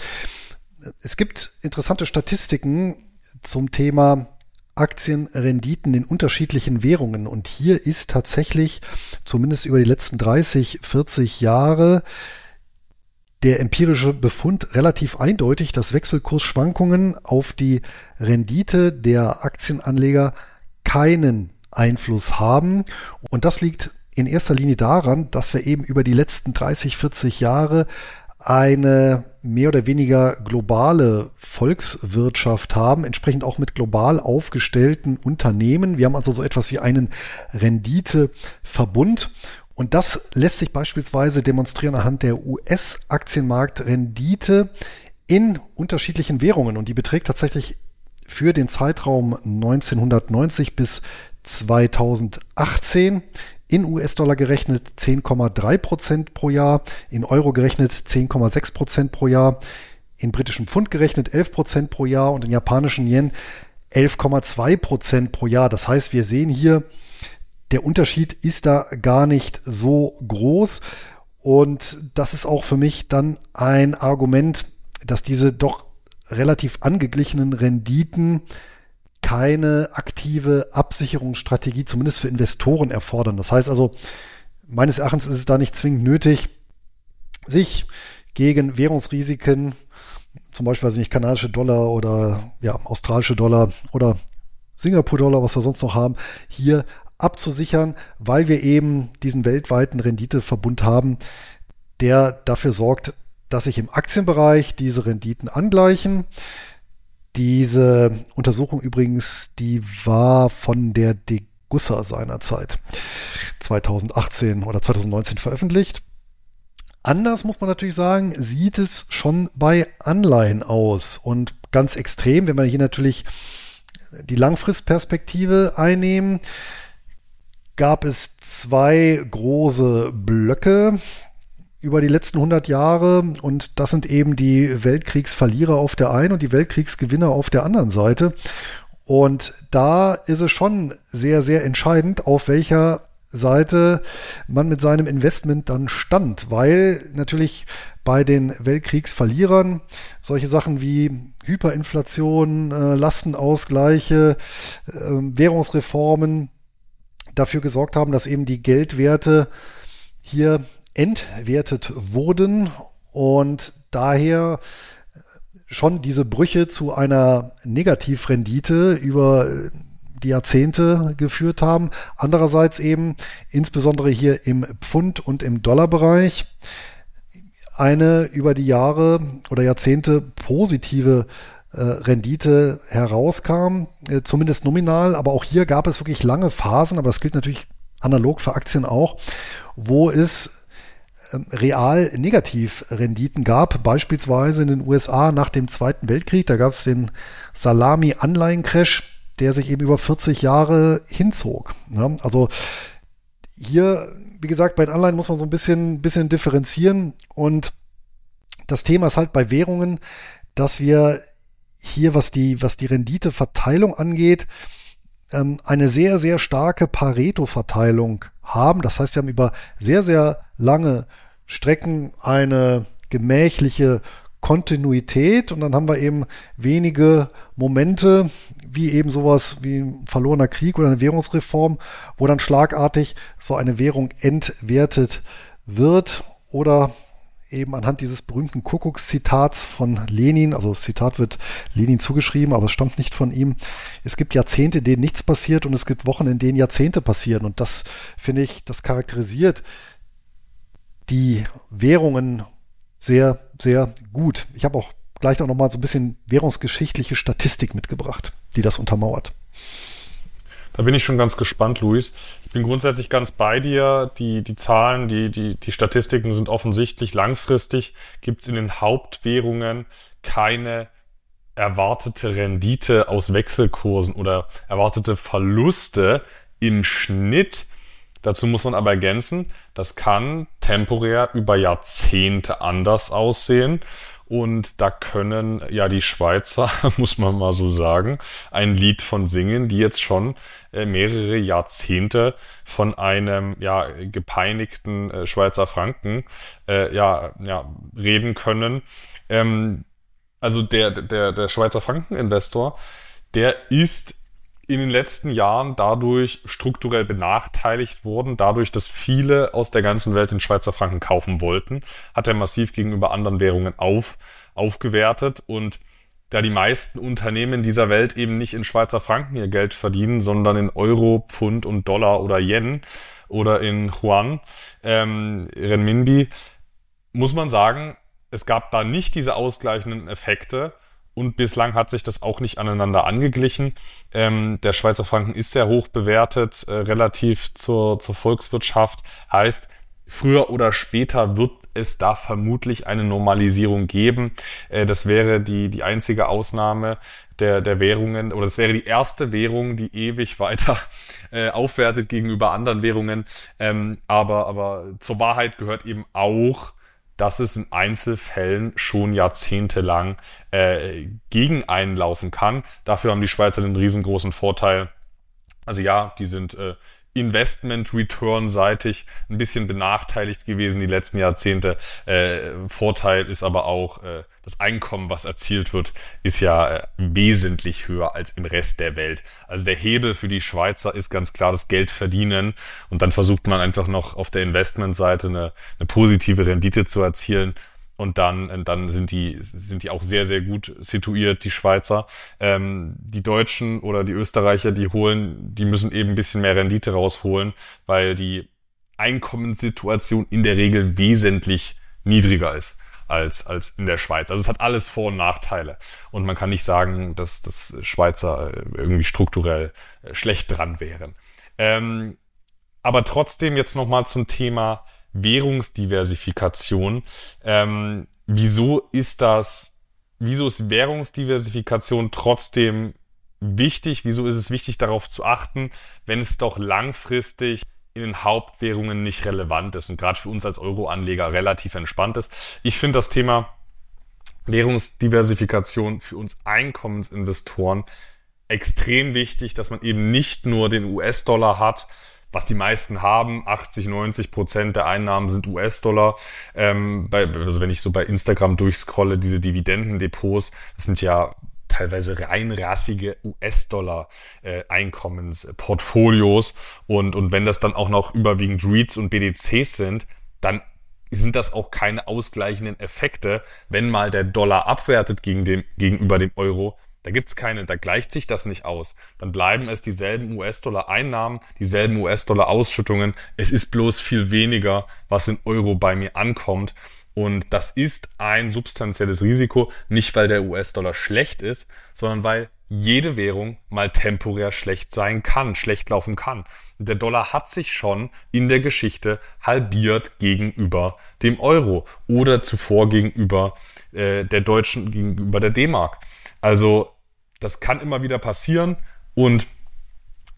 es gibt interessante Statistiken zum Thema Aktienrenditen in unterschiedlichen Währungen. Und hier ist tatsächlich, zumindest über die letzten 30, 40 Jahre, der empirische Befund relativ eindeutig, dass Wechselkursschwankungen auf die Rendite der Aktienanleger keinen Einfluss haben. Und das liegt in erster Linie daran, dass wir eben über die letzten 30, 40 Jahre eine mehr oder weniger globale Volkswirtschaft haben, entsprechend auch mit global aufgestellten Unternehmen. Wir haben also so etwas wie einen Renditeverbund. Und das lässt sich beispielsweise demonstrieren anhand der US-Aktienmarktrendite in unterschiedlichen Währungen. Und die beträgt tatsächlich für den Zeitraum 1990 bis 2018 in US-Dollar gerechnet 10,3 Prozent pro Jahr, in Euro gerechnet 10,6 Prozent pro Jahr, in britischen Pfund gerechnet 11 Prozent pro Jahr und in japanischen Yen 11,2 Prozent pro Jahr. Das heißt, wir sehen hier, der Unterschied ist da gar nicht so groß. Und das ist auch für mich dann ein Argument, dass diese doch relativ angeglichenen Renditen keine aktive Absicherungsstrategie, zumindest für Investoren, erfordern. Das heißt also, meines Erachtens ist es da nicht zwingend nötig, sich gegen Währungsrisiken, zum Beispiel, weiß ich nicht, kanadische Dollar oder ja, australische Dollar oder Singapur-Dollar, was wir sonst noch haben, hier abzusichern, weil wir eben diesen weltweiten Renditeverbund haben, der dafür sorgt, dass sich im Aktienbereich diese Renditen angleichen. Diese Untersuchung übrigens, die war von der Degussa seinerzeit 2018 oder 2019 veröffentlicht. Anders muss man natürlich sagen, sieht es schon bei Anleihen aus und ganz extrem, wenn wir hier natürlich die Langfristperspektive einnehmen, gab es zwei große Blöcke über die letzten 100 Jahre und das sind eben die Weltkriegsverlierer auf der einen und die Weltkriegsgewinner auf der anderen Seite. Und da ist es schon sehr, sehr entscheidend, auf welcher Seite man mit seinem Investment dann stand, weil natürlich bei den Weltkriegsverlierern solche Sachen wie Hyperinflation, äh, Lastenausgleiche, äh, Währungsreformen dafür gesorgt haben, dass eben die Geldwerte hier entwertet wurden und daher schon diese Brüche zu einer Negativrendite über die Jahrzehnte geführt haben. Andererseits eben insbesondere hier im Pfund- und im Dollarbereich eine über die Jahre oder Jahrzehnte positive äh, Rendite herauskam, äh, zumindest nominal. Aber auch hier gab es wirklich lange Phasen, aber das gilt natürlich analog für Aktien auch, wo es real Negativrenditen gab, beispielsweise in den USA nach dem Zweiten Weltkrieg. Da gab es den Salami-Anleihencrash, der sich eben über 40 Jahre hinzog. Ja, also hier, wie gesagt, bei den Anleihen muss man so ein bisschen, bisschen differenzieren und das Thema ist halt bei Währungen, dass wir hier, was die, was die Renditeverteilung angeht, ähm, eine sehr, sehr starke Pareto-Verteilung haben. Das heißt, wir haben über sehr, sehr lange Strecken eine gemächliche Kontinuität und dann haben wir eben wenige Momente, wie eben sowas wie ein verlorener Krieg oder eine Währungsreform, wo dann schlagartig so eine Währung entwertet wird oder eben anhand dieses berühmten Kuckucks-Zitats von Lenin, also das Zitat wird Lenin zugeschrieben, aber es stammt nicht von ihm. Es gibt Jahrzehnte, in denen nichts passiert und es gibt Wochen, in denen Jahrzehnte passieren. Und das, finde ich, das charakterisiert die Währungen sehr, sehr gut. Ich habe auch gleich noch mal so ein bisschen währungsgeschichtliche Statistik mitgebracht, die das untermauert. Da bin ich schon ganz gespannt, Luis. Ich bin grundsätzlich ganz bei dir. Die, die Zahlen, die, die, die Statistiken sind offensichtlich. Langfristig gibt es in den Hauptwährungen keine erwartete Rendite aus Wechselkursen oder erwartete Verluste im Schnitt. Dazu muss man aber ergänzen, das kann temporär über Jahrzehnte anders aussehen. Und da können ja die Schweizer, muss man mal so sagen, ein Lied von singen, die jetzt schon äh, mehrere Jahrzehnte von einem ja gepeinigten äh, Schweizer Franken äh, ja, ja reden können. Ähm, also der, der, der Schweizer Frankeninvestor, der ist in den letzten Jahren dadurch strukturell benachteiligt wurden, dadurch, dass viele aus der ganzen Welt den Schweizer Franken kaufen wollten, hat er massiv gegenüber anderen Währungen auf, aufgewertet. Und da die meisten Unternehmen dieser Welt eben nicht in Schweizer Franken ihr Geld verdienen, sondern in Euro, Pfund und Dollar oder Yen oder in Yuan, ähm, Renminbi, muss man sagen, es gab da nicht diese ausgleichenden Effekte und bislang hat sich das auch nicht aneinander angeglichen. Ähm, der Schweizer Franken ist sehr hoch bewertet, äh, relativ zur, zur Volkswirtschaft. Heißt, früher oder später wird es da vermutlich eine Normalisierung geben. Äh, das wäre die, die einzige Ausnahme der, der Währungen oder das wäre die erste Währung, die ewig weiter äh, aufwertet gegenüber anderen Währungen. Ähm, aber, aber zur Wahrheit gehört eben auch, dass es in Einzelfällen schon jahrzehntelang äh, gegen einlaufen kann. Dafür haben die Schweizer einen riesengroßen Vorteil. Also ja, die sind äh, Investment-Return-seitig ein bisschen benachteiligt gewesen die letzten Jahrzehnte. Äh, Vorteil ist aber auch, äh, das Einkommen, was erzielt wird, ist ja äh, wesentlich höher als im Rest der Welt. Also der Hebel für die Schweizer ist ganz klar das Geld verdienen und dann versucht man einfach noch auf der Investmentseite eine, eine positive Rendite zu erzielen und dann, äh, dann sind die, sind die auch sehr, sehr gut situiert, die Schweizer. Ähm, die Deutschen oder die Österreicher, die holen, die müssen eben ein bisschen mehr Rendite rausholen, weil die Einkommenssituation in der Regel wesentlich niedriger ist als, als in der Schweiz. Also es hat alles Vor- und Nachteile. Und man kann nicht sagen, dass das Schweizer äh, irgendwie strukturell äh, schlecht dran wären. Ähm, aber trotzdem jetzt nochmal zum Thema Währungsdiversifikation. Ähm, wieso ist das, wieso ist Währungsdiversifikation trotzdem wichtig? Wieso ist es wichtig, darauf zu achten, wenn es doch langfristig in den Hauptwährungen nicht relevant ist und gerade für uns als Euro-Anleger relativ entspannt ist? Ich finde das Thema Währungsdiversifikation für uns Einkommensinvestoren extrem wichtig, dass man eben nicht nur den US-Dollar hat, was die meisten haben. 80, 90 Prozent der Einnahmen sind US-Dollar. Ähm, bei, also wenn ich so bei Instagram durchscrolle, diese Dividendendepots, das sind ja teilweise reinrassige US-Dollar-Einkommensportfolios. Äh, und, und wenn das dann auch noch überwiegend REITs und BDCs sind, dann sind das auch keine ausgleichenden Effekte, wenn mal der Dollar abwertet gegen dem, gegenüber dem Euro, da gibt's keine, da gleicht sich das nicht aus. Dann bleiben es dieselben US-Dollar-Einnahmen, dieselben US-Dollar-Ausschüttungen. Es ist bloß viel weniger, was in Euro bei mir ankommt. Und das ist ein substanzielles Risiko, nicht weil der US-Dollar schlecht ist, sondern weil jede Währung mal temporär schlecht sein kann, schlecht laufen kann. Der Dollar hat sich schon in der Geschichte halbiert gegenüber dem Euro oder zuvor gegenüber äh, der Deutschen, gegenüber der D-Mark. Also das kann immer wieder passieren und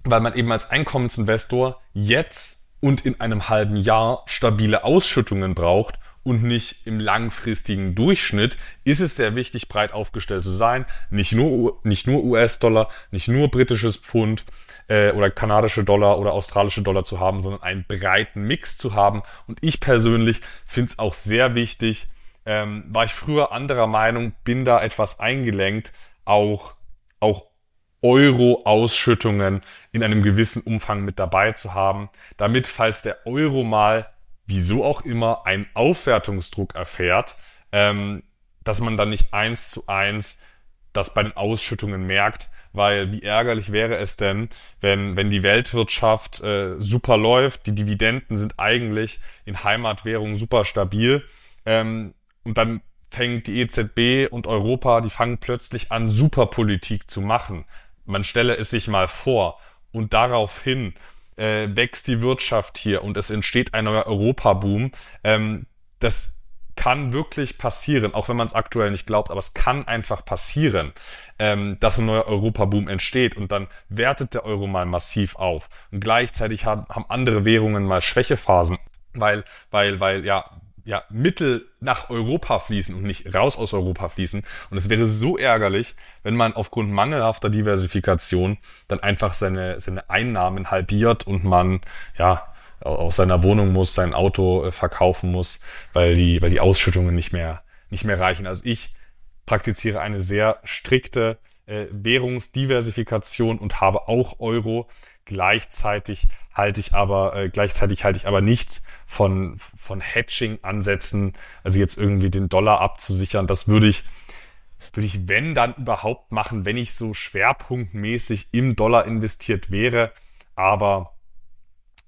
weil man eben als Einkommensinvestor jetzt und in einem halben Jahr stabile Ausschüttungen braucht und nicht im langfristigen Durchschnitt, ist es sehr wichtig, breit aufgestellt zu sein. Nicht nur, nicht nur US-Dollar, nicht nur britisches Pfund äh, oder kanadische Dollar oder australische Dollar zu haben, sondern einen breiten Mix zu haben. Und ich persönlich finde es auch sehr wichtig, ähm, war ich früher anderer Meinung, bin da etwas eingelenkt, auch, auch Euro-Ausschüttungen in einem gewissen Umfang mit dabei zu haben, damit, falls der Euro mal, wieso auch immer, einen Aufwertungsdruck erfährt, ähm, dass man dann nicht eins zu eins das bei den Ausschüttungen merkt, weil wie ärgerlich wäre es denn, wenn, wenn die Weltwirtschaft äh, super läuft, die Dividenden sind eigentlich in Heimatwährung super stabil, ähm, und dann fängt die EZB und Europa, die fangen plötzlich an, Superpolitik zu machen. Man stelle es sich mal vor. Und daraufhin äh, wächst die Wirtschaft hier und es entsteht ein neuer Europaboom. Ähm, das kann wirklich passieren, auch wenn man es aktuell nicht glaubt, aber es kann einfach passieren, ähm, dass ein neuer Europaboom entsteht und dann wertet der Euro mal massiv auf. Und gleichzeitig haben, haben andere Währungen mal Schwächephasen, weil, weil, weil, ja, ja, Mittel nach Europa fließen und nicht raus aus Europa fließen. Und es wäre so ärgerlich, wenn man aufgrund mangelhafter Diversifikation dann einfach seine, seine Einnahmen halbiert und man, ja, aus seiner Wohnung muss, sein Auto äh, verkaufen muss, weil die, weil die Ausschüttungen nicht mehr, nicht mehr reichen. Also ich praktiziere eine sehr strikte äh, Währungsdiversifikation und habe auch Euro. Gleichzeitig halte ich aber, äh, gleichzeitig halte ich aber nichts von, von Hedging-Ansätzen, also jetzt irgendwie den Dollar abzusichern. Das würde ich, würde ich, wenn dann überhaupt machen, wenn ich so schwerpunktmäßig im Dollar investiert wäre. Aber,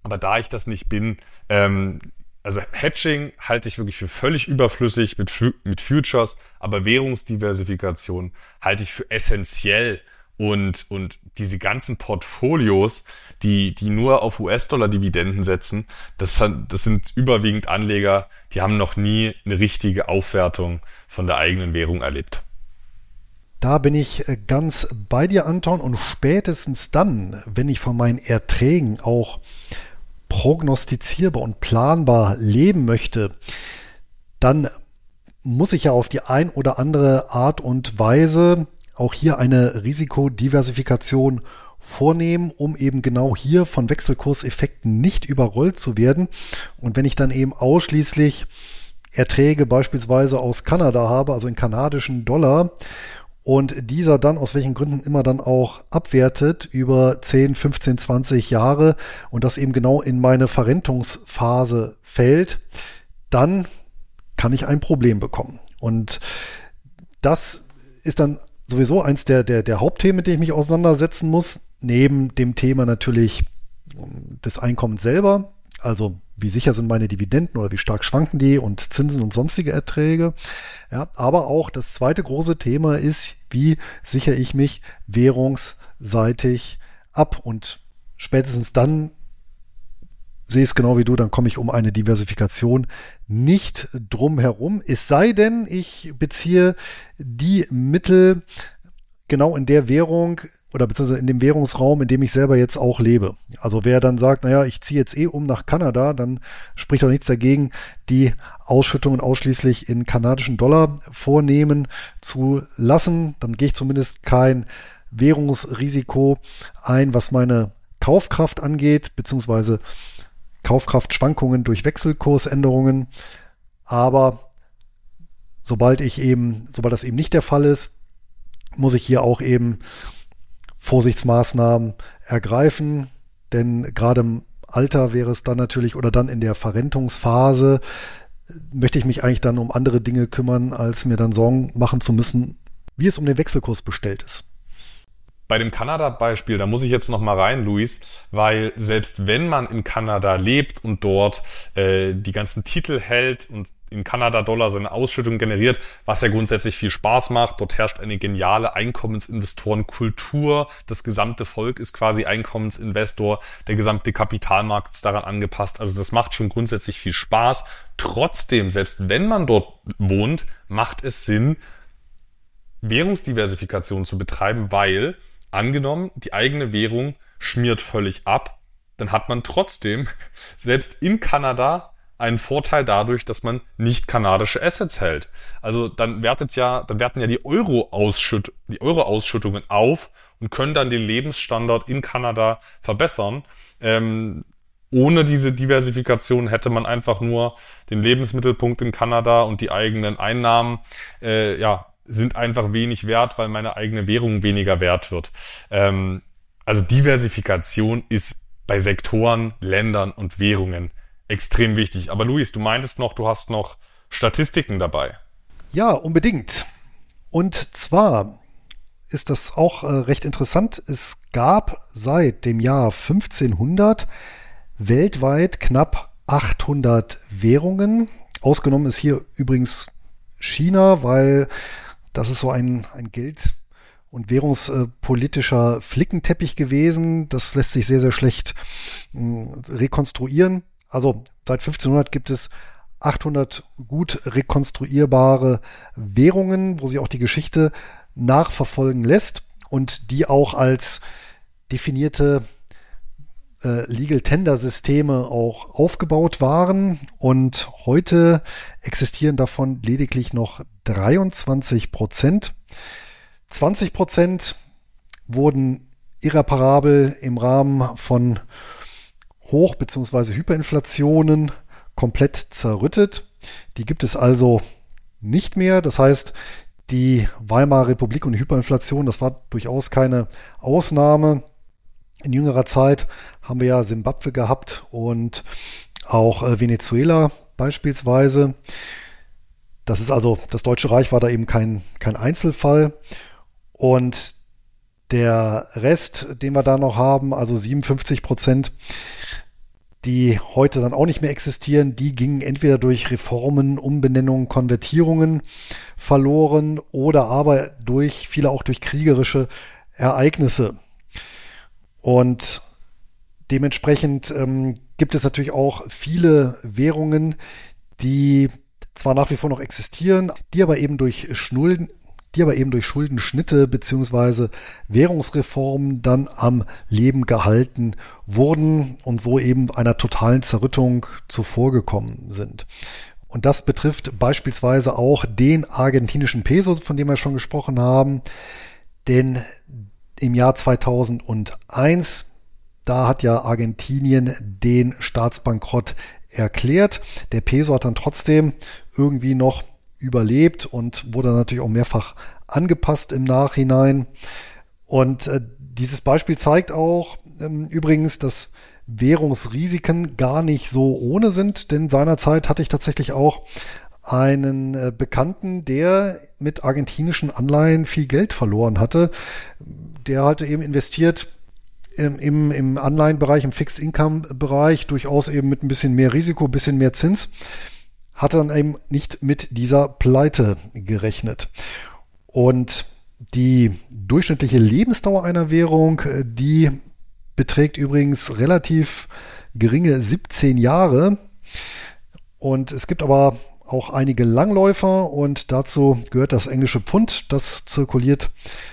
aber da ich das nicht bin, ähm, also Hedging halte ich wirklich für völlig überflüssig mit, mit Futures, aber Währungsdiversifikation halte ich für essentiell. Und, und diese ganzen Portfolios, die, die nur auf US-Dollar-Dividenden setzen, das, das sind überwiegend Anleger, die haben noch nie eine richtige Aufwertung von der eigenen Währung erlebt. Da bin ich äh, ganz bei dir, Anton. Und spätestens dann, wenn ich von meinen Erträgen auch prognostizierbar und planbar leben möchte, dann muss ich ja auf die ein oder andere Art und Weise auch hier eine Risikodiversifikation vornehmen, um eben genau hier von Wechselkurseffekten nicht überrollt zu werden. Und wenn ich dann eben ausschließlich Erträge beispielsweise aus Kanada habe, also in kanadischen Dollar, und dieser dann aus welchen Gründen immer dann auch abwertet über 10, 15, 20 Jahre und das eben genau in meine Verrentungsphase fällt, dann kann ich ein Problem bekommen. Und das ist dann sowieso eins der, der, der Hauptthemen, mit denen ich mich auseinandersetzen muss, neben dem Thema natürlich des Einkommens selber, also wie sicher sind meine Dividenden oder wie stark schwanken die und Zinsen und sonstige Erträge. Ja, aber auch das zweite große Thema ist, wie sichere ich mich währungsseitig ab und spätestens dann sehe es genau wie du, dann komme ich um eine Diversifikation nicht drum herum. Es sei denn, ich beziehe die Mittel genau in der Währung, oder beziehungsweise in dem Währungsraum, in dem ich selber jetzt auch lebe. Also wer dann sagt, naja, ich ziehe jetzt eh um nach Kanada, dann spricht doch nichts dagegen, die Ausschüttungen ausschließlich in kanadischen Dollar vornehmen zu lassen. Dann gehe ich zumindest kein Währungsrisiko ein, was meine Kaufkraft angeht, beziehungsweise Kaufkraftschwankungen durch Wechselkursänderungen. Aber sobald ich eben, sobald das eben nicht der Fall ist, muss ich hier auch eben Vorsichtsmaßnahmen ergreifen, denn gerade im Alter wäre es dann natürlich oder dann in der Verrentungsphase möchte ich mich eigentlich dann um andere Dinge kümmern, als mir dann Sorgen machen zu müssen, wie es um den Wechselkurs bestellt ist. Bei dem Kanada-Beispiel, da muss ich jetzt noch mal rein, Luis, weil selbst wenn man in Kanada lebt und dort äh, die ganzen Titel hält und in Kanada-Dollar seine Ausschüttung generiert, was ja grundsätzlich viel Spaß macht. Dort herrscht eine geniale Einkommensinvestorenkultur. Das gesamte Volk ist quasi Einkommensinvestor. Der gesamte Kapitalmarkt ist daran angepasst. Also das macht schon grundsätzlich viel Spaß. Trotzdem, selbst wenn man dort wohnt, macht es Sinn, Währungsdiversifikation zu betreiben, weil angenommen, die eigene Währung schmiert völlig ab, dann hat man trotzdem selbst in Kanada einen Vorteil dadurch, dass man nicht kanadische Assets hält. Also dann wertet ja, dann werten ja die Euro-Ausschütt, die Euro-Ausschüttungen auf und können dann den Lebensstandard in Kanada verbessern. Ähm, ohne diese Diversifikation hätte man einfach nur den Lebensmittelpunkt in Kanada und die eigenen Einnahmen, äh, ja, sind einfach wenig wert, weil meine eigene Währung weniger wert wird. Ähm, also Diversifikation ist bei Sektoren, Ländern und Währungen extrem wichtig. Aber Luis, du meintest noch, du hast noch Statistiken dabei. Ja, unbedingt. Und zwar ist das auch äh, recht interessant. Es gab seit dem Jahr 1500 weltweit knapp 800 Währungen. Ausgenommen ist hier übrigens China, weil das ist so ein, ein Geld- und währungspolitischer Flickenteppich gewesen. Das lässt sich sehr, sehr schlecht mh, rekonstruieren. Also seit 1500 gibt es 800 gut rekonstruierbare Währungen, wo sie auch die Geschichte nachverfolgen lässt und die auch als definierte äh, Legal Tender Systeme auch aufgebaut waren. Und heute existieren davon lediglich noch 23 Prozent. 20 Prozent wurden irreparabel im Rahmen von Hoch- bzw. Hyperinflationen komplett zerrüttet. Die gibt es also nicht mehr. Das heißt, die Weimarer Republik und die Hyperinflation, das war durchaus keine Ausnahme. In jüngerer Zeit haben wir ja Simbabwe gehabt und auch äh, Venezuela beispielsweise. Das ist also, das Deutsche Reich war da eben kein, kein Einzelfall. Und der Rest, den wir da noch haben, also 57 Prozent, die heute dann auch nicht mehr existieren, die gingen entweder durch Reformen, Umbenennungen, Konvertierungen verloren oder aber durch, viele auch durch kriegerische Ereignisse. Und dementsprechend ähm, gibt es natürlich auch viele Währungen, die zwar nach wie vor noch existieren, die aber eben durch Schnulden, die aber eben durch Schuldenschnitte beziehungsweise Währungsreformen dann am Leben gehalten wurden und so eben einer totalen Zerrüttung zuvorgekommen sind. Und das betrifft beispielsweise auch den argentinischen Peso, von dem wir schon gesprochen haben. Denn im Jahr 2001, da hat ja Argentinien den Staatsbankrott erklärt. Der Peso hat dann trotzdem irgendwie noch überlebt und wurde natürlich auch mehrfach angepasst im Nachhinein. Und äh, dieses Beispiel zeigt auch ähm, übrigens, dass Währungsrisiken gar nicht so ohne sind, denn seinerzeit hatte ich tatsächlich auch einen äh, Bekannten, der mit argentinischen Anleihen viel Geld verloren hatte. Der hatte eben investiert im, im, Anleihenbereich, im Fixed Income Bereich, durchaus eben mit ein bisschen mehr Risiko, ein bisschen mehr Zins hat dann eben nicht mit dieser Pleite gerechnet. Und die durchschnittliche Lebensdauer einer Währung, äh, die beträgt übrigens relativ geringe 17 Jahre. Und es gibt aber auch einige Langläufer und dazu gehört das englische Pfund, das zirkuliert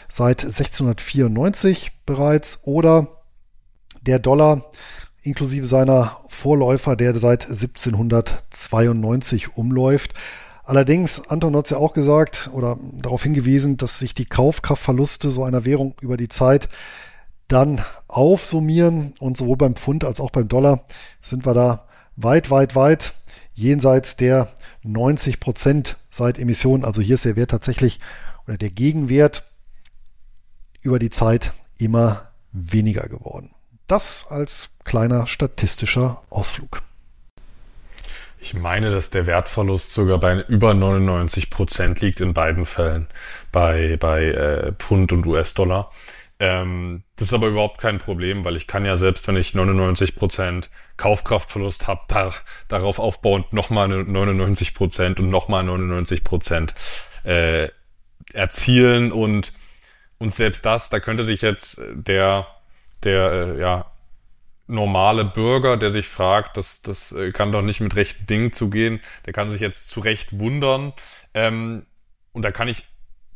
seit 1694 bereits oder der Dollar, inklusive seiner Vorläufer, der seit 1792 umläuft. Allerdings, Anton hat es ja auch gesagt oder darauf hingewiesen, dass sich die Kaufkraftverluste so einer Währung über die Zeit dann aufsummieren und sowohl beim Pfund als auch beim Dollar sind wir da weit, weit, weit jenseits der 90 Prozent seit Emissionen. Also hier ist der Wert tatsächlich oder der Gegenwert über die Zeit immer weniger geworden. Das als kleiner statistischer Ausflug. Ich meine, dass der Wertverlust sogar bei über 99 Prozent liegt in beiden Fällen, bei, bei äh, Pfund und US-Dollar. Ähm, das ist aber überhaupt kein Problem, weil ich kann ja selbst, wenn ich 99 Prozent Kaufkraftverlust habe, da, darauf aufbauend nochmal 99 Prozent und nochmal 99 Prozent äh, erzielen und, und selbst das, da könnte sich jetzt der der äh, ja, normale Bürger, der sich fragt, das, das äh, kann doch nicht mit rechten Dingen zugehen, der kann sich jetzt zu Recht wundern. Ähm, und da kann ich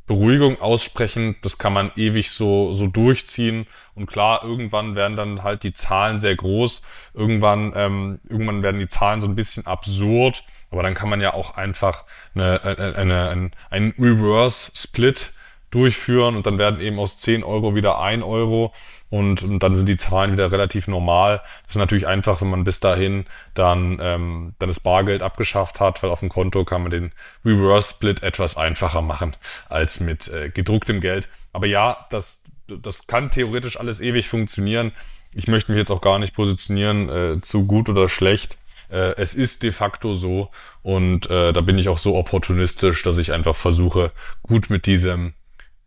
Beruhigung aussprechen, das kann man ewig so, so durchziehen. Und klar, irgendwann werden dann halt die Zahlen sehr groß. Irgendwann, ähm, irgendwann werden die Zahlen so ein bisschen absurd. Aber dann kann man ja auch einfach eine, eine, eine, eine, einen Reverse-Split durchführen und dann werden eben aus 10 Euro wieder 1 Euro und, und dann sind die Zahlen wieder relativ normal. Das ist natürlich einfach, wenn man bis dahin dann, ähm, dann das Bargeld abgeschafft hat, weil auf dem Konto kann man den Reverse Split etwas einfacher machen als mit äh, gedrucktem Geld. Aber ja, das, das kann theoretisch alles ewig funktionieren. Ich möchte mich jetzt auch gar nicht positionieren äh, zu gut oder schlecht. Äh, es ist de facto so und äh, da bin ich auch so opportunistisch, dass ich einfach versuche, gut mit diesem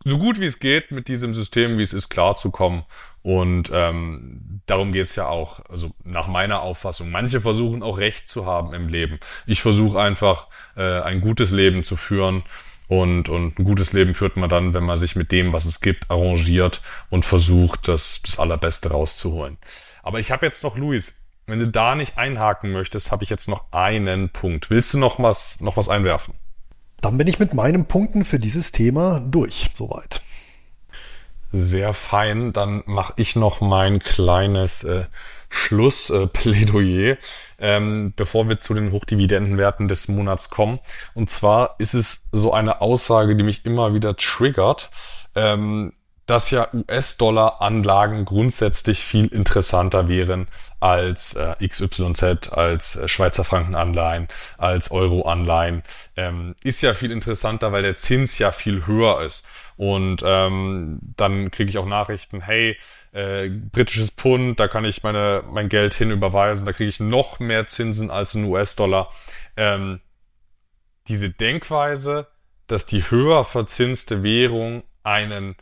so gut wie es geht mit diesem System, wie es ist, klarzukommen. Und ähm, darum geht's ja auch, also nach meiner Auffassung. Manche versuchen auch Recht zu haben im Leben. Ich versuche einfach äh, ein gutes Leben zu führen. Und, und ein gutes Leben führt man dann, wenn man sich mit dem, was es gibt, arrangiert und versucht, das, das Allerbeste rauszuholen. Aber ich habe jetzt noch, Luis, wenn du da nicht einhaken möchtest, habe ich jetzt noch einen Punkt. Willst du noch was, noch was einwerfen? Dann bin ich mit meinen Punkten für dieses Thema durch, soweit. Sehr fein. Dann mache ich noch mein kleines äh, Schlussplädoyer, äh, ähm, bevor wir zu den Hochdividendenwerten des Monats kommen. Und zwar ist es so eine Aussage, die mich immer wieder triggert. Ähm, dass ja US-Dollar-Anlagen grundsätzlich viel interessanter wären als äh, XYZ, als äh, Schweizer Franken-Anleihen, als Euro-Anleihen. Ähm, ist ja viel interessanter, weil der Zins ja viel höher ist. Und ähm, dann kriege ich auch Nachrichten, hey, äh, britisches Pfund, da kann ich meine, mein Geld hin überweisen, da kriege ich noch mehr Zinsen als in US-Dollar. Ähm, diese Denkweise, dass die höher verzinste Währung einen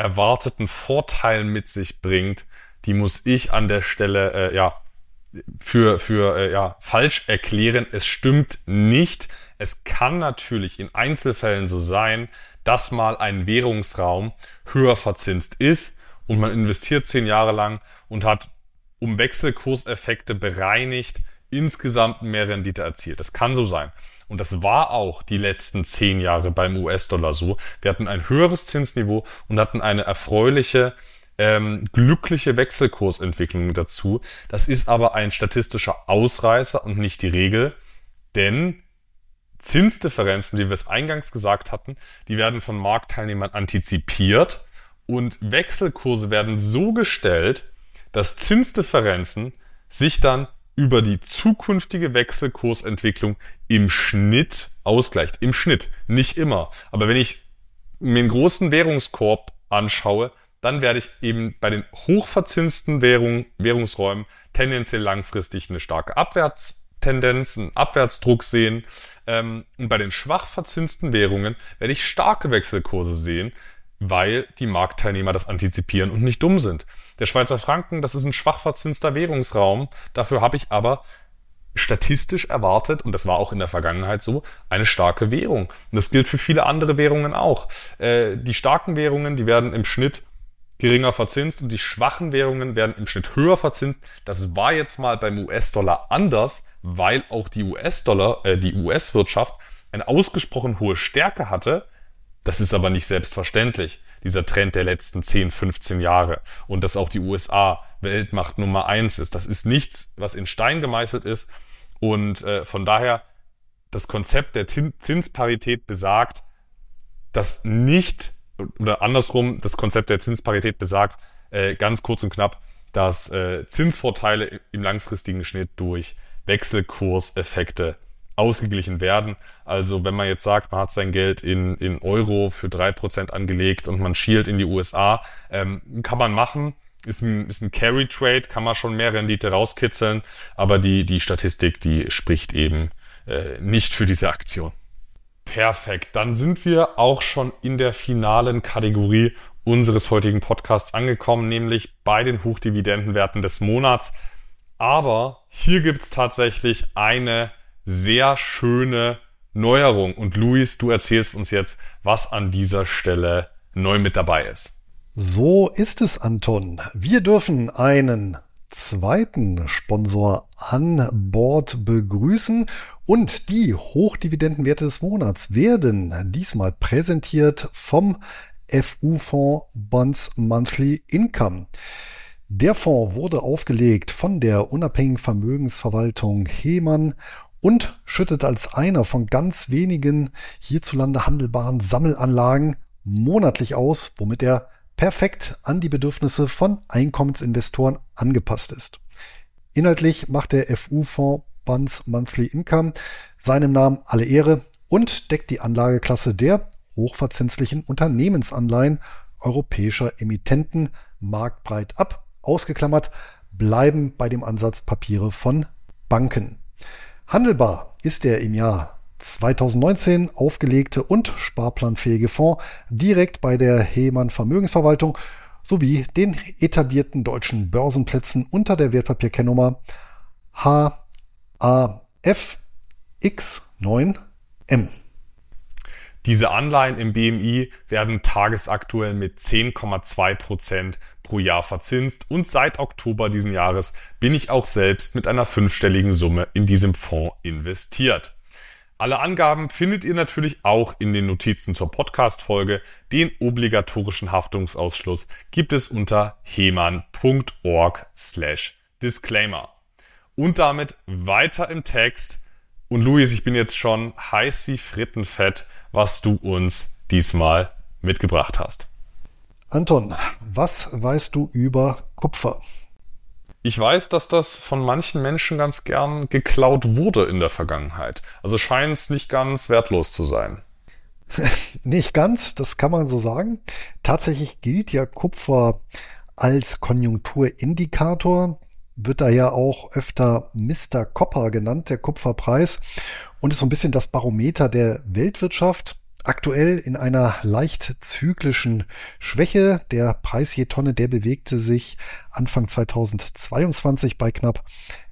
erwarteten Vorteil mit sich bringt, die muss ich an der Stelle äh, ja für für äh, ja falsch erklären. Es stimmt nicht. Es kann natürlich in Einzelfällen so sein, dass mal ein Währungsraum höher verzinst ist und man investiert zehn Jahre lang und hat um Wechselkurseffekte bereinigt insgesamt mehr Rendite erzielt. Das kann so sein. Und das war auch die letzten zehn Jahre beim US-Dollar so. Wir hatten ein höheres Zinsniveau und hatten eine erfreuliche, ähm, glückliche Wechselkursentwicklung dazu. Das ist aber ein statistischer Ausreißer und nicht die Regel, denn Zinsdifferenzen, wie wir es eingangs gesagt hatten, die werden von Marktteilnehmern antizipiert und Wechselkurse werden so gestellt, dass Zinsdifferenzen sich dann über die zukünftige Wechselkursentwicklung im Schnitt ausgleicht. Im Schnitt, nicht immer. Aber wenn ich mir einen großen Währungskorb anschaue, dann werde ich eben bei den hochverzinsten Währung, Währungsräumen tendenziell langfristig eine starke Abwärtstendenz, einen Abwärtsdruck sehen. Ähm, und bei den schwach verzinsten Währungen werde ich starke Wechselkurse sehen, weil die Marktteilnehmer das antizipieren und nicht dumm sind. Der Schweizer Franken, das ist ein schwach verzinster Währungsraum. Dafür habe ich aber statistisch erwartet, und das war auch in der Vergangenheit so, eine starke Währung. Und das gilt für viele andere Währungen auch. Äh, die starken Währungen, die werden im Schnitt geringer verzinst und die schwachen Währungen werden im Schnitt höher verzinst. Das war jetzt mal beim US-Dollar anders, weil auch die US-Dollar, äh, die US-Wirtschaft eine ausgesprochen hohe Stärke hatte das ist aber nicht selbstverständlich, dieser Trend der letzten 10, 15 Jahre. Und dass auch die USA Weltmacht Nummer eins ist. Das ist nichts, was in Stein gemeißelt ist. Und äh, von daher, das Konzept der Zinsparität besagt, dass nicht, oder andersrum, das Konzept der Zinsparität besagt, äh, ganz kurz und knapp, dass äh, Zinsvorteile im langfristigen Schnitt durch Wechselkurseffekte ausgeglichen werden. Also wenn man jetzt sagt, man hat sein Geld in, in Euro für drei Prozent angelegt und man schielt in die USA, ähm, kann man machen. Ist ein, ist ein Carry-Trade, kann man schon mehr Rendite rauskitzeln, aber die, die Statistik, die spricht eben äh, nicht für diese Aktion. Perfekt, dann sind wir auch schon in der finalen Kategorie unseres heutigen Podcasts angekommen, nämlich bei den Hochdividendenwerten des Monats. Aber hier gibt's tatsächlich eine sehr schöne Neuerung. Und Luis, du erzählst uns jetzt, was an dieser Stelle neu mit dabei ist. So ist es, Anton. Wir dürfen einen zweiten Sponsor an Bord begrüßen und die Hochdividendenwerte des Monats werden diesmal präsentiert vom FU-Fonds Bonds Monthly Income. Der Fonds wurde aufgelegt von der unabhängigen Vermögensverwaltung Hemann und schüttet als einer von ganz wenigen hierzulande handelbaren Sammelanlagen monatlich aus, womit er perfekt an die Bedürfnisse von Einkommensinvestoren angepasst ist. Inhaltlich macht der FU-Fonds Bunds Monthly Income seinem Namen alle Ehre und deckt die Anlageklasse der hochverzinslichen Unternehmensanleihen europäischer Emittenten marktbreit ab. Ausgeklammert bleiben bei dem Ansatz Papiere von Banken. Handelbar ist der im Jahr 2019 aufgelegte und sparplanfähige Fonds direkt bei der Hemann Vermögensverwaltung sowie den etablierten deutschen Börsenplätzen unter der Wertpapierkennnummer HAFX9M. Diese Anleihen im BMI werden tagesaktuell mit 10,2 Prozent pro Jahr verzinst und seit Oktober diesen Jahres bin ich auch selbst mit einer fünfstelligen Summe in diesem Fonds investiert. Alle Angaben findet ihr natürlich auch in den Notizen zur Podcast-Folge. Den obligatorischen Haftungsausschluss gibt es unter heman.org slash disclaimer. Und damit weiter im Text. Und Luis, ich bin jetzt schon heiß wie Frittenfett was du uns diesmal mitgebracht hast. Anton, was weißt du über Kupfer? Ich weiß, dass das von manchen Menschen ganz gern geklaut wurde in der Vergangenheit. Also scheint es nicht ganz wertlos zu sein. nicht ganz, das kann man so sagen. Tatsächlich gilt ja Kupfer als Konjunkturindikator, wird da ja auch öfter Mr. Copper genannt, der Kupferpreis, und ist so ein bisschen das Barometer der Weltwirtschaft aktuell in einer leicht zyklischen Schwäche. Der Preis je Tonne, der bewegte sich Anfang 2022 bei knapp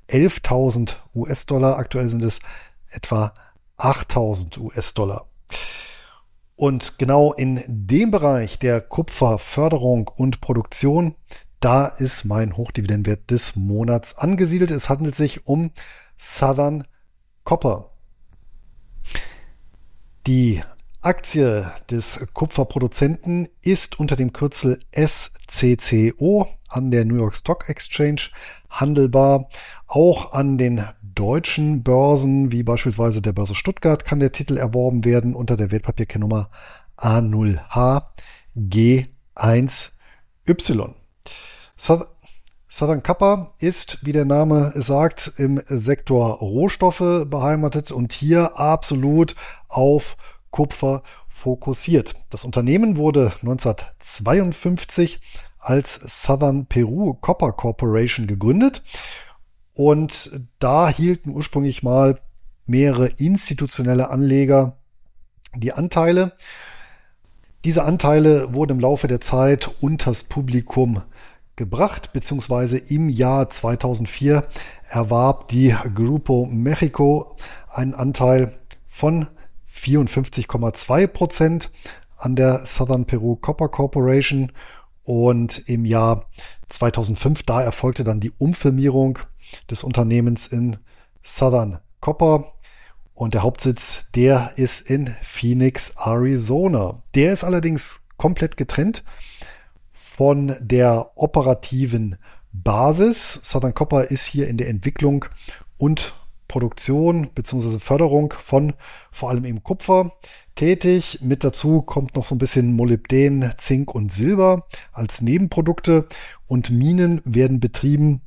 11.000 US-Dollar. Aktuell sind es etwa 8.000 US-Dollar. Und genau in dem Bereich der Kupferförderung und Produktion, da ist mein Hochdividendenwert des Monats angesiedelt. Es handelt sich um Southern Copper. Die Aktie des Kupferproduzenten ist unter dem Kürzel SCCO an der New York Stock Exchange handelbar. Auch an den deutschen Börsen, wie beispielsweise der Börse Stuttgart, kann der Titel erworben werden unter der Wertpapierkennnummer A0H G1Y. Southern Copper ist, wie der Name sagt, im Sektor Rohstoffe beheimatet und hier absolut auf Kupfer fokussiert. Das Unternehmen wurde 1952 als Southern Peru Copper Corporation gegründet und da hielten ursprünglich mal mehrere institutionelle Anleger die Anteile. Diese Anteile wurden im Laufe der Zeit unters Publikum gebracht, beziehungsweise im Jahr 2004 erwarb die Grupo Mexico einen Anteil von 54,2 Prozent an der Southern Peru Copper Corporation. Und im Jahr 2005, da erfolgte dann die Umfirmierung des Unternehmens in Southern Copper. Und der Hauptsitz, der ist in Phoenix, Arizona. Der ist allerdings komplett getrennt von der operativen Basis. Southern Copper ist hier in der Entwicklung und Produktion bzw. Förderung von vor allem eben Kupfer tätig. Mit dazu kommt noch so ein bisschen Molybden, Zink und Silber als Nebenprodukte und Minen werden betrieben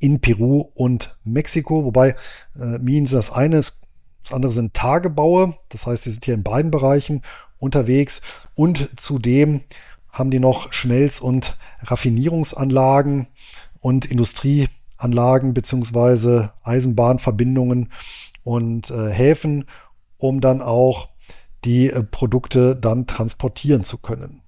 in Peru und Mexiko, wobei äh, Minen das eine, das andere sind Tagebaue, das heißt, die sind hier in beiden Bereichen unterwegs und zudem haben die noch Schmelz- und Raffinierungsanlagen und Industrie Anlagen beziehungsweise Eisenbahnverbindungen und äh, Häfen, um dann auch die äh, Produkte dann transportieren zu können.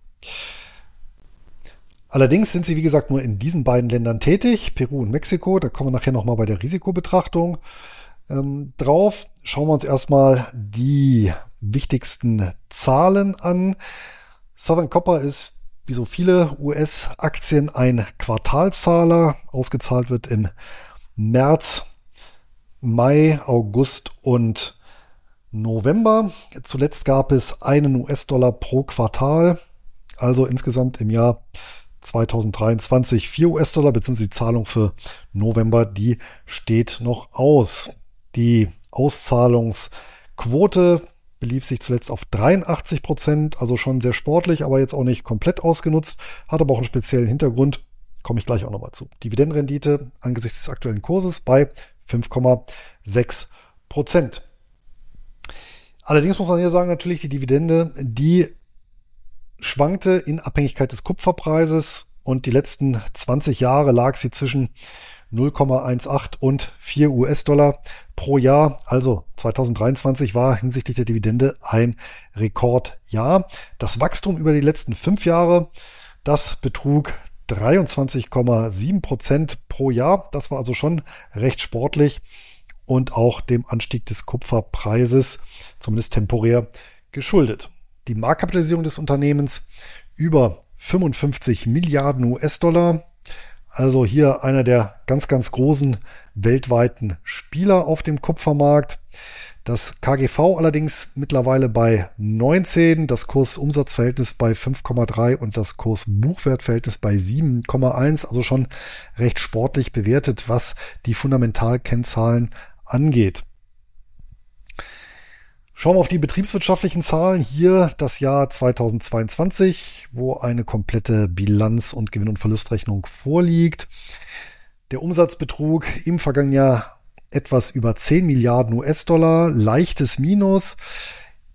Allerdings sind sie, wie gesagt, nur in diesen beiden Ländern tätig, Peru und Mexiko. Da kommen wir nachher nochmal bei der Risikobetrachtung ähm, drauf. Schauen wir uns erstmal die wichtigsten Zahlen an. Southern Copper ist wie so viele US-Aktien ein Quartalzahler. Ausgezahlt wird im März, Mai, August und November. Zuletzt gab es einen US-Dollar pro Quartal, also insgesamt im Jahr 2023 4 US-Dollar, beziehungsweise die Zahlung für November, die steht noch aus. Die Auszahlungsquote belief sich zuletzt auf 83 Prozent, also schon sehr sportlich, aber jetzt auch nicht komplett ausgenutzt, hat aber auch einen speziellen Hintergrund, komme ich gleich auch nochmal zu. Dividendenrendite angesichts des aktuellen Kurses bei 5,6 Prozent. Allerdings muss man hier sagen, natürlich die Dividende, die schwankte in Abhängigkeit des Kupferpreises und die letzten 20 Jahre lag sie zwischen 0,18 und 4 US-Dollar pro Jahr. Also 2023 war hinsichtlich der Dividende ein Rekordjahr. Das Wachstum über die letzten fünf Jahre, das betrug 23,7 Prozent pro Jahr. Das war also schon recht sportlich und auch dem Anstieg des Kupferpreises, zumindest temporär, geschuldet. Die Marktkapitalisierung des Unternehmens über 55 Milliarden US-Dollar also hier einer der ganz, ganz großen weltweiten Spieler auf dem Kupfermarkt. Das KGV allerdings mittlerweile bei 19, das Kursumsatzverhältnis bei 5,3 und das Kursbuchwertverhältnis bei 7,1, also schon recht sportlich bewertet, was die Fundamentalkennzahlen angeht. Schauen wir auf die betriebswirtschaftlichen Zahlen. Hier das Jahr 2022, wo eine komplette Bilanz- und Gewinn- und Verlustrechnung vorliegt. Der Umsatzbetrug im vergangenen Jahr etwas über 10 Milliarden US-Dollar, leichtes Minus.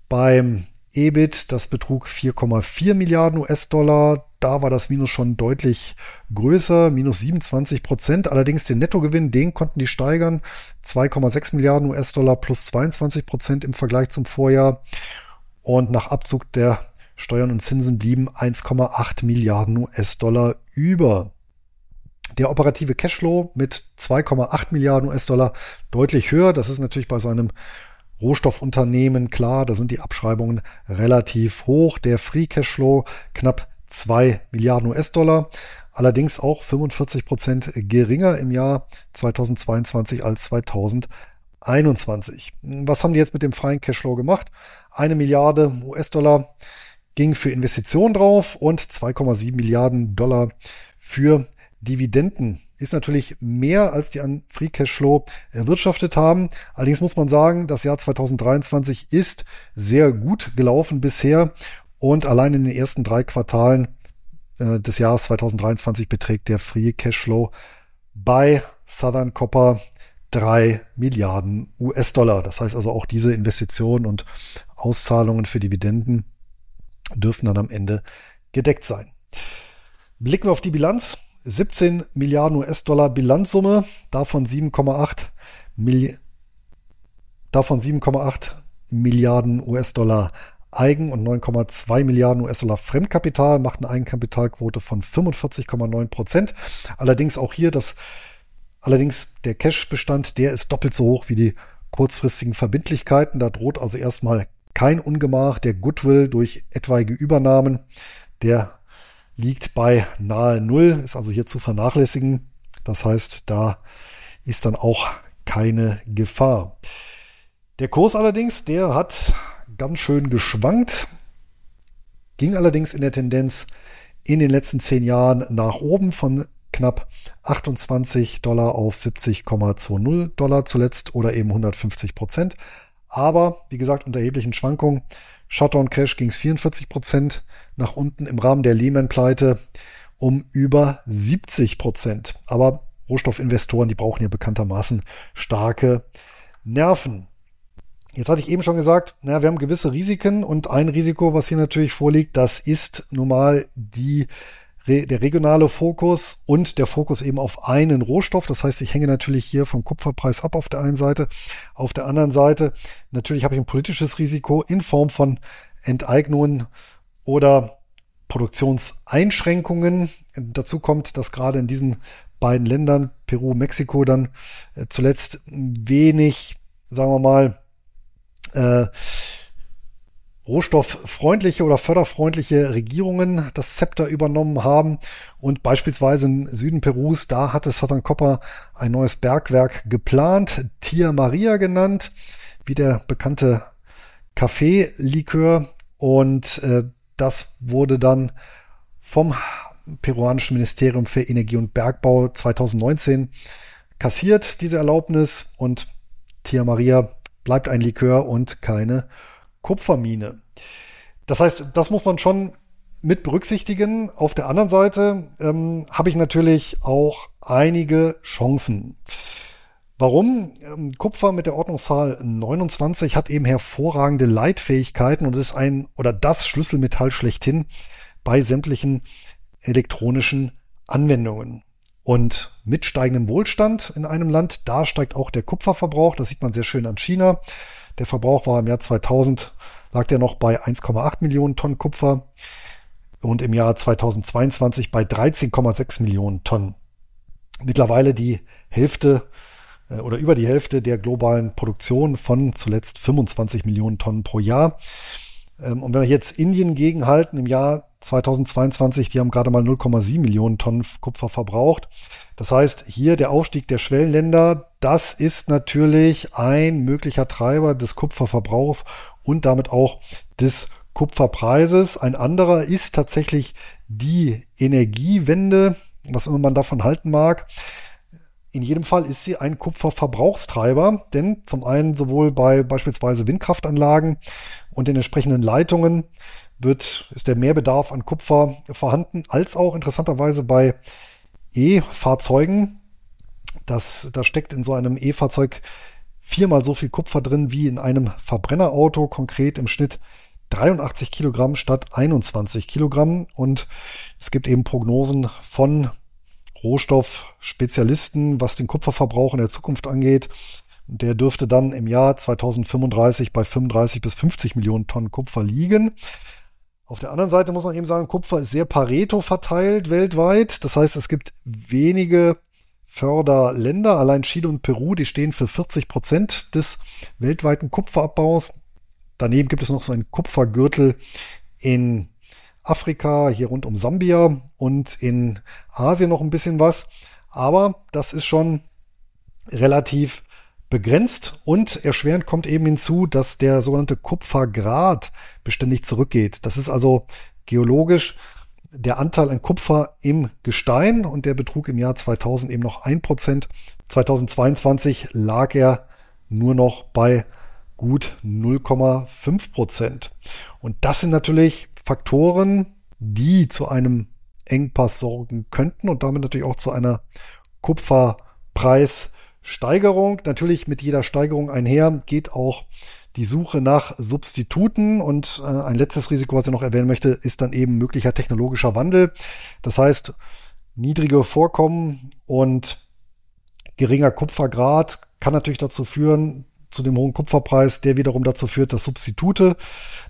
Beim EBIT, das betrug 4,4 Milliarden US-Dollar. Da war das Minus schon deutlich größer, minus 27 Prozent. Allerdings den Nettogewinn, den konnten die steigern. 2,6 Milliarden US-Dollar plus 22 Prozent im Vergleich zum Vorjahr. Und nach Abzug der Steuern und Zinsen blieben 1,8 Milliarden US-Dollar über. Der operative Cashflow mit 2,8 Milliarden US-Dollar deutlich höher. Das ist natürlich bei so einem Rohstoffunternehmen, klar, da sind die Abschreibungen relativ hoch. Der Free Cashflow knapp 2 Milliarden US-Dollar, allerdings auch 45 Prozent geringer im Jahr 2022 als 2021. Was haben die jetzt mit dem freien Cashflow gemacht? Eine Milliarde US-Dollar ging für Investitionen drauf und 2,7 Milliarden Dollar für Dividenden ist natürlich mehr, als die an Free Cashflow erwirtschaftet haben. Allerdings muss man sagen, das Jahr 2023 ist sehr gut gelaufen bisher und allein in den ersten drei Quartalen äh, des Jahres 2023 beträgt der Free Cashflow bei Southern Copper drei Milliarden US-Dollar. Das heißt also auch diese Investitionen und Auszahlungen für Dividenden dürfen dann am Ende gedeckt sein. Blicken wir auf die Bilanz. 17 Milliarden US-Dollar Bilanzsumme, davon 7,8 Milli davon 7,8 Milliarden US-Dollar Eigen- und 9,2 Milliarden US-Dollar Fremdkapital, macht eine Eigenkapitalquote von 45,9 Prozent. Allerdings auch hier das, allerdings der Cash-Bestand, der ist doppelt so hoch wie die kurzfristigen Verbindlichkeiten. Da droht also erstmal kein Ungemach. Der Goodwill durch etwaige Übernahmen, der liegt bei nahe Null, ist also hier zu vernachlässigen. Das heißt, da ist dann auch keine Gefahr. Der Kurs allerdings, der hat ganz schön geschwankt, ging allerdings in der Tendenz in den letzten zehn Jahren nach oben von knapp 28 Dollar auf 70,20 Dollar zuletzt oder eben 150 Prozent. Aber wie gesagt, unter erheblichen Schwankungen. Shutdown Cash ging es 44 Prozent nach unten im Rahmen der Lehman-Pleite um über 70 Prozent. Aber Rohstoffinvestoren, die brauchen ja bekanntermaßen starke Nerven. Jetzt hatte ich eben schon gesagt, naja, wir haben gewisse Risiken und ein Risiko, was hier natürlich vorliegt, das ist nun mal die der regionale Fokus und der Fokus eben auf einen Rohstoff. Das heißt, ich hänge natürlich hier vom Kupferpreis ab auf der einen Seite. Auf der anderen Seite natürlich habe ich ein politisches Risiko in Form von Enteignungen oder Produktionseinschränkungen. Dazu kommt, dass gerade in diesen beiden Ländern, Peru, Mexiko, dann äh, zuletzt wenig, sagen wir mal, äh, rohstofffreundliche oder förderfreundliche Regierungen das Zepter übernommen haben. Und beispielsweise im Süden Perus, da hatte Southern Copper ein neues Bergwerk geplant, Tia Maria genannt, wie der bekannte Kaffeelikör. Und äh, das wurde dann vom peruanischen Ministerium für Energie und Bergbau 2019 kassiert, diese Erlaubnis. Und Tia Maria bleibt ein Likör und keine Kupfermine. Das heißt, das muss man schon mit berücksichtigen. Auf der anderen Seite ähm, habe ich natürlich auch einige Chancen. Warum? Ähm, Kupfer mit der Ordnungszahl 29 hat eben hervorragende Leitfähigkeiten und ist ein oder das Schlüsselmetall schlechthin bei sämtlichen elektronischen Anwendungen. Und mit steigendem Wohlstand in einem Land, da steigt auch der Kupferverbrauch. Das sieht man sehr schön an China. Der Verbrauch war im Jahr 2000, lag der noch bei 1,8 Millionen Tonnen Kupfer und im Jahr 2022 bei 13,6 Millionen Tonnen. Mittlerweile die Hälfte oder über die Hälfte der globalen Produktion von zuletzt 25 Millionen Tonnen pro Jahr. Ähm, und wenn wir jetzt Indien gegenhalten im Jahr 2022, die haben gerade mal 0,7 Millionen Tonnen Kupfer verbraucht. Das heißt, hier der Aufstieg der Schwellenländer, das ist natürlich ein möglicher Treiber des Kupferverbrauchs und damit auch des Kupferpreises. Ein anderer ist tatsächlich die Energiewende, was immer man davon halten mag. In jedem Fall ist sie ein Kupferverbrauchstreiber, denn zum einen sowohl bei beispielsweise Windkraftanlagen und den entsprechenden Leitungen wird, ist der Mehrbedarf an Kupfer vorhanden, als auch interessanterweise bei E-Fahrzeugen. Das, da steckt in so einem E-Fahrzeug viermal so viel Kupfer drin wie in einem Verbrennerauto, konkret im Schnitt 83 Kilogramm statt 21 Kilogramm. Und es gibt eben Prognosen von Rohstoffspezialisten, was den Kupferverbrauch in der Zukunft angeht. Der dürfte dann im Jahr 2035 bei 35 bis 50 Millionen Tonnen Kupfer liegen. Auf der anderen Seite muss man eben sagen, Kupfer ist sehr Pareto verteilt weltweit. Das heißt, es gibt wenige Förderländer, allein Chile und Peru, die stehen für 40 Prozent des weltweiten Kupferabbaus. Daneben gibt es noch so einen Kupfergürtel in Afrika, hier rund um Sambia und in Asien noch ein bisschen was. Aber das ist schon relativ begrenzt und erschwerend kommt eben hinzu, dass der sogenannte Kupfergrad beständig zurückgeht. Das ist also geologisch der Anteil an Kupfer im Gestein und der betrug im Jahr 2000 eben noch ein Prozent. 2022 lag er nur noch bei gut 0,5 Prozent. Und das sind natürlich Faktoren, die zu einem Engpass sorgen könnten und damit natürlich auch zu einer Kupferpreissteigerung. Natürlich mit jeder Steigerung einher geht auch die Suche nach Substituten und äh, ein letztes Risiko, was ich noch erwähnen möchte, ist dann eben möglicher technologischer Wandel. Das heißt, niedrige Vorkommen und geringer Kupfergrad kann natürlich dazu führen, zu dem hohen Kupferpreis, der wiederum dazu führt, dass Substitute,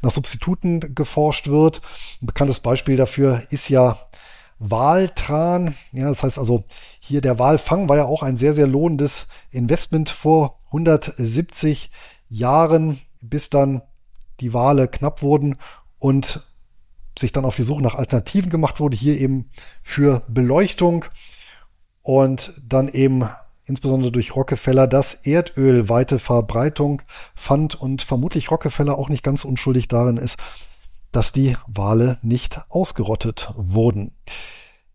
nach Substituten geforscht wird. Ein bekanntes Beispiel dafür ist ja Waltran. Ja, das heißt also, hier der Walfang war ja auch ein sehr, sehr lohnendes Investment vor 170 Jahren, bis dann die Wale knapp wurden und sich dann auf die Suche nach Alternativen gemacht wurde, hier eben für Beleuchtung und dann eben insbesondere durch Rockefeller das Erdöl weite Verbreitung fand und vermutlich Rockefeller auch nicht ganz unschuldig darin ist, dass die Wale nicht ausgerottet wurden.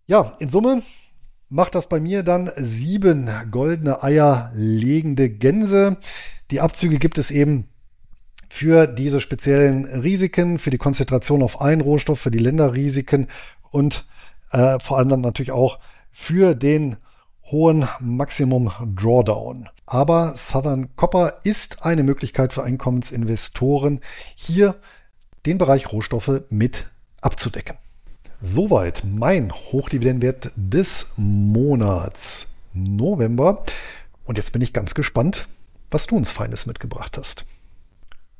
Ja, in Summe macht das bei mir dann sieben goldene Eier legende Gänse. Die Abzüge gibt es eben für diese speziellen Risiken, für die Konzentration auf einen Rohstoff, für die Länderrisiken und äh, vor allem dann natürlich auch für den hohen Maximum Drawdown. Aber Southern Copper ist eine Möglichkeit für Einkommensinvestoren, hier den Bereich Rohstoffe mit abzudecken. Soweit mein Hochdividendenwert des Monats November. Und jetzt bin ich ganz gespannt, was du uns Feines mitgebracht hast.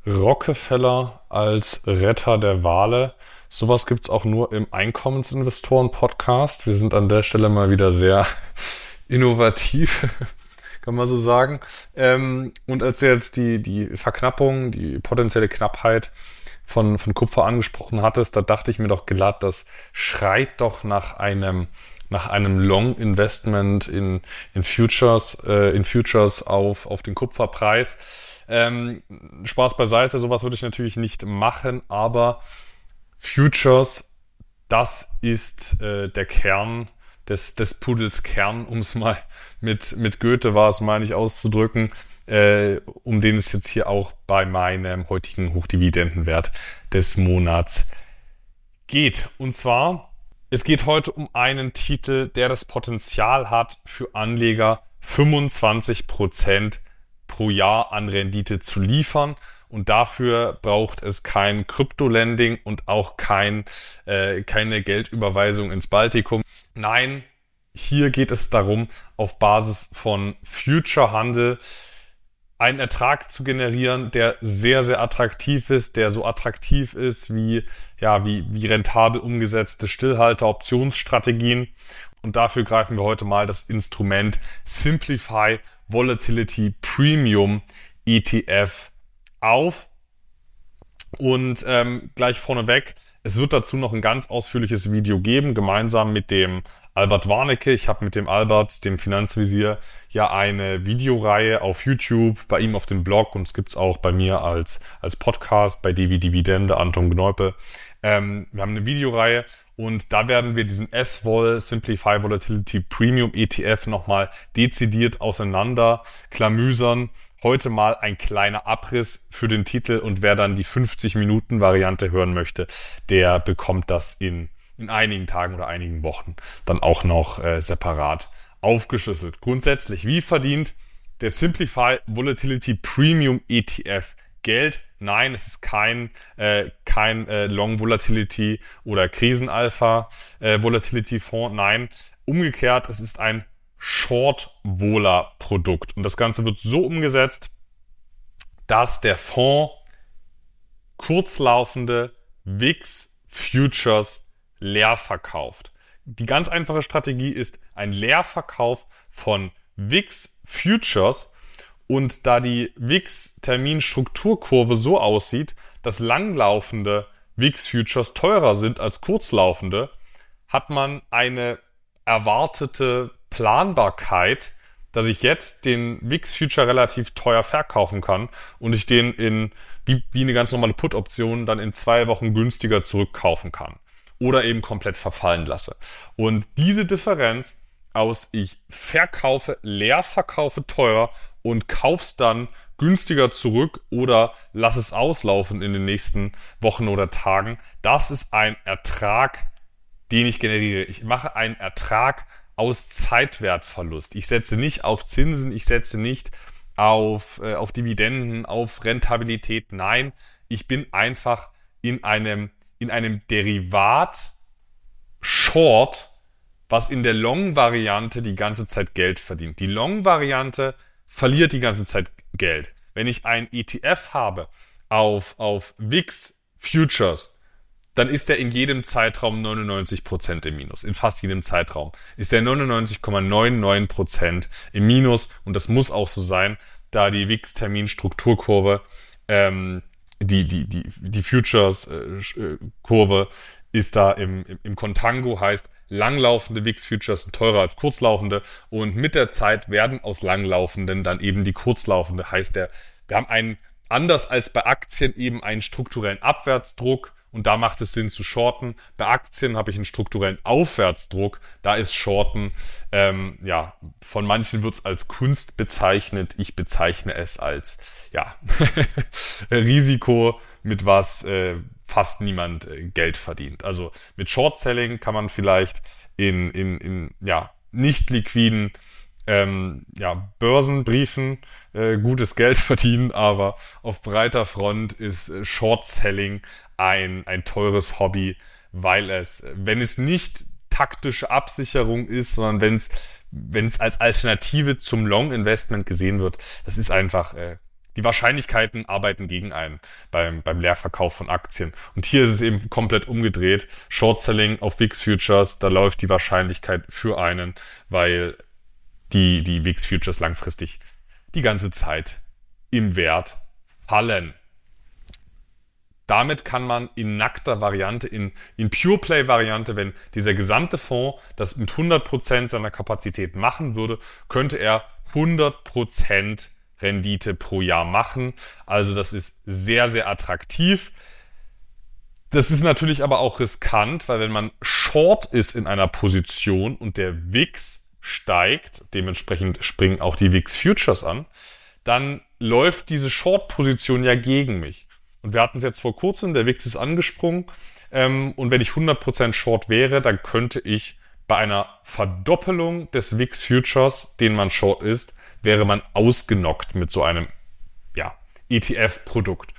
Rockefeller als Retter der Wale. Sowas gibt es auch nur im Einkommensinvestoren-Podcast. Wir sind an der Stelle mal wieder sehr innovativ, kann man so sagen. Ähm, und als du jetzt die, die Verknappung, die potenzielle Knappheit von, von Kupfer angesprochen hattest, da dachte ich mir doch glatt, das schreit doch nach einem nach einem Long Investment in, in Futures, äh, in Futures auf, auf den Kupferpreis. Ähm, Spaß beiseite, sowas würde ich natürlich nicht machen, aber Futures, das ist äh, der Kern des, des Pudels Kern, um es mal mit, mit Goethe war es, meine ich, auszudrücken, äh, um den es jetzt hier auch bei meinem heutigen Hochdividendenwert des Monats geht. Und zwar, es geht heute um einen Titel, der das Potenzial hat, für Anleger 25 Prozent pro Jahr an Rendite zu liefern. Und dafür braucht es kein Krypto-Lending und auch kein, äh, keine Geldüberweisung ins Baltikum. Nein, hier geht es darum, auf Basis von Future-Handel einen Ertrag zu generieren, der sehr, sehr attraktiv ist, der so attraktiv ist wie, ja, wie, wie rentabel umgesetzte Stillhalter-Optionsstrategien. Und dafür greifen wir heute mal das Instrument Simplify Volatility Premium ETF auf. Und ähm, gleich vorneweg, es wird dazu noch ein ganz ausführliches Video geben, gemeinsam mit dem Albert Warnecke. Ich habe mit dem Albert, dem Finanzvisier, ja eine Videoreihe auf YouTube, bei ihm auf dem Blog und es gibt's auch bei mir als, als Podcast bei Devi Dividende, Anton Gneupe. Ähm, wir haben eine Videoreihe und da werden wir diesen S-Vol Simplify Volatility Premium ETF nochmal dezidiert auseinander klamüsern heute mal ein kleiner Abriss für den Titel und wer dann die 50-Minuten-Variante hören möchte, der bekommt das in, in einigen Tagen oder einigen Wochen dann auch noch äh, separat aufgeschlüsselt. Grundsätzlich, wie verdient der Simplify Volatility Premium ETF Geld? Nein, es ist kein, äh, kein äh, Long Volatility oder Krisenalpha äh, Volatility Fonds. Nein, umgekehrt, es ist ein Short-Vola-Produkt. Und das Ganze wird so umgesetzt, dass der Fonds kurzlaufende VIX Futures leer verkauft. Die ganz einfache Strategie ist ein Leerverkauf von VIX Futures und da die VIX Terminstrukturkurve so aussieht, dass langlaufende VIX Futures teurer sind als kurzlaufende, hat man eine erwartete Planbarkeit, dass ich jetzt den VIX Future relativ teuer verkaufen kann und ich den in, wie, wie eine ganz normale Put-Option, dann in zwei Wochen günstiger zurückkaufen kann. Oder eben komplett verfallen lasse. Und diese Differenz aus ich verkaufe, leer verkaufe teurer und kauf's dann günstiger zurück oder lass es auslaufen in den nächsten Wochen oder Tagen. Das ist ein Ertrag, den ich generiere. Ich mache einen Ertrag aus Zeitwertverlust. Ich setze nicht auf Zinsen, ich setze nicht auf, äh, auf Dividenden, auf Rentabilität. Nein, ich bin einfach in einem, in einem Derivat Short, was in der Long-Variante die ganze Zeit Geld verdient. Die Long-Variante verliert die ganze Zeit Geld. Wenn ich ein ETF habe auf, auf VIX Futures, dann ist er in jedem Zeitraum 99% im Minus. In fast jedem Zeitraum ist er 99,99% im Minus. Und das muss auch so sein, da die WIX-Termin-Strukturkurve, ähm, die, die, die, die Futures-Kurve äh, ist da im, im, im Contango, heißt, langlaufende WIX-Futures sind teurer als kurzlaufende. Und mit der Zeit werden aus langlaufenden dann eben die kurzlaufende, heißt der, wir haben einen, anders als bei Aktien eben einen strukturellen Abwärtsdruck und da macht es Sinn zu shorten. Bei Aktien habe ich einen strukturellen Aufwärtsdruck. Da ist Shorten, ähm, ja, von manchen wird es als Kunst bezeichnet. Ich bezeichne es als, ja, Risiko, mit was äh, fast niemand äh, Geld verdient. Also mit Short Selling kann man vielleicht in, in, in ja, nicht liquiden ähm, ja, Börsenbriefen äh, gutes Geld verdienen, aber auf breiter Front ist äh, Short Selling ein, ein teures Hobby, weil es, wenn es nicht taktische Absicherung ist, sondern wenn es wenn es als Alternative zum Long Investment gesehen wird, das ist einfach äh, die Wahrscheinlichkeiten arbeiten gegen einen beim, beim Leerverkauf von Aktien. Und hier ist es eben komplett umgedreht. Short Selling auf VIX Futures, da läuft die Wahrscheinlichkeit für einen, weil die, die VIX Futures langfristig die ganze Zeit im Wert fallen. Damit kann man in nackter Variante, in, in Pure Play Variante, wenn dieser gesamte Fonds das mit 100% seiner Kapazität machen würde, könnte er 100% Rendite pro Jahr machen. Also das ist sehr, sehr attraktiv. Das ist natürlich aber auch riskant, weil wenn man short ist in einer Position und der WIX steigt, dementsprechend springen auch die WIX Futures an, dann läuft diese Short-Position ja gegen mich. Und wir hatten es jetzt vor kurzem, der WIX ist angesprungen. Ähm, und wenn ich 100% Short wäre, dann könnte ich bei einer Verdoppelung des WIX Futures, den man Short ist, wäre man ausgenockt mit so einem ja, ETF-Produkt.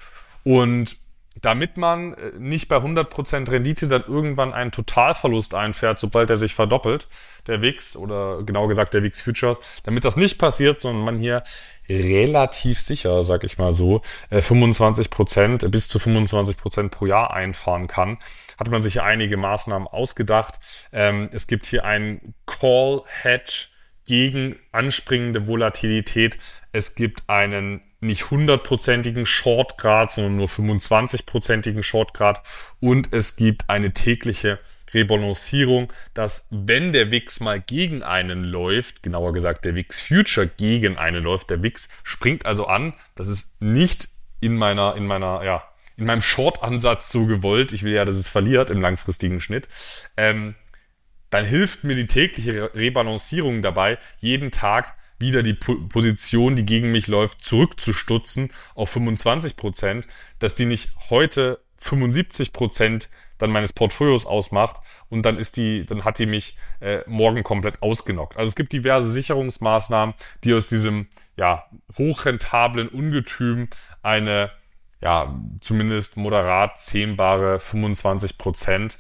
Und damit man äh, nicht bei 100% Rendite dann irgendwann einen Totalverlust einfährt, sobald er sich verdoppelt, der WIX oder genau gesagt der WIX Futures, damit das nicht passiert, sondern man hier relativ sicher, sag ich mal so, 25% äh, bis zu 25% pro Jahr einfahren kann, hat man sich einige Maßnahmen ausgedacht. Ähm, es gibt hier einen Call Hedge gegen anspringende Volatilität. Es gibt einen nicht hundertprozentigen Shortgrad, sondern nur 25-prozentigen Shortgrad. Und es gibt eine tägliche Rebalancierung, dass wenn der WIX mal gegen einen läuft, genauer gesagt der WIX Future gegen einen läuft, der WIX springt also an, das ist nicht in meiner, in meiner, ja, in meinem Short-Ansatz so gewollt, ich will ja, dass es verliert im langfristigen Schnitt, ähm, dann hilft mir die tägliche Rebalancierung dabei, jeden Tag wieder die Position, die gegen mich läuft, zurückzustutzen auf 25 Prozent, dass die nicht heute 75 Prozent dann meines Portfolios ausmacht und dann ist die, dann hat die mich äh, morgen komplett ausgenockt. Also es gibt diverse Sicherungsmaßnahmen, die aus diesem ja hochrentablen Ungetüm eine ja zumindest moderat zähmbare 25 Prozent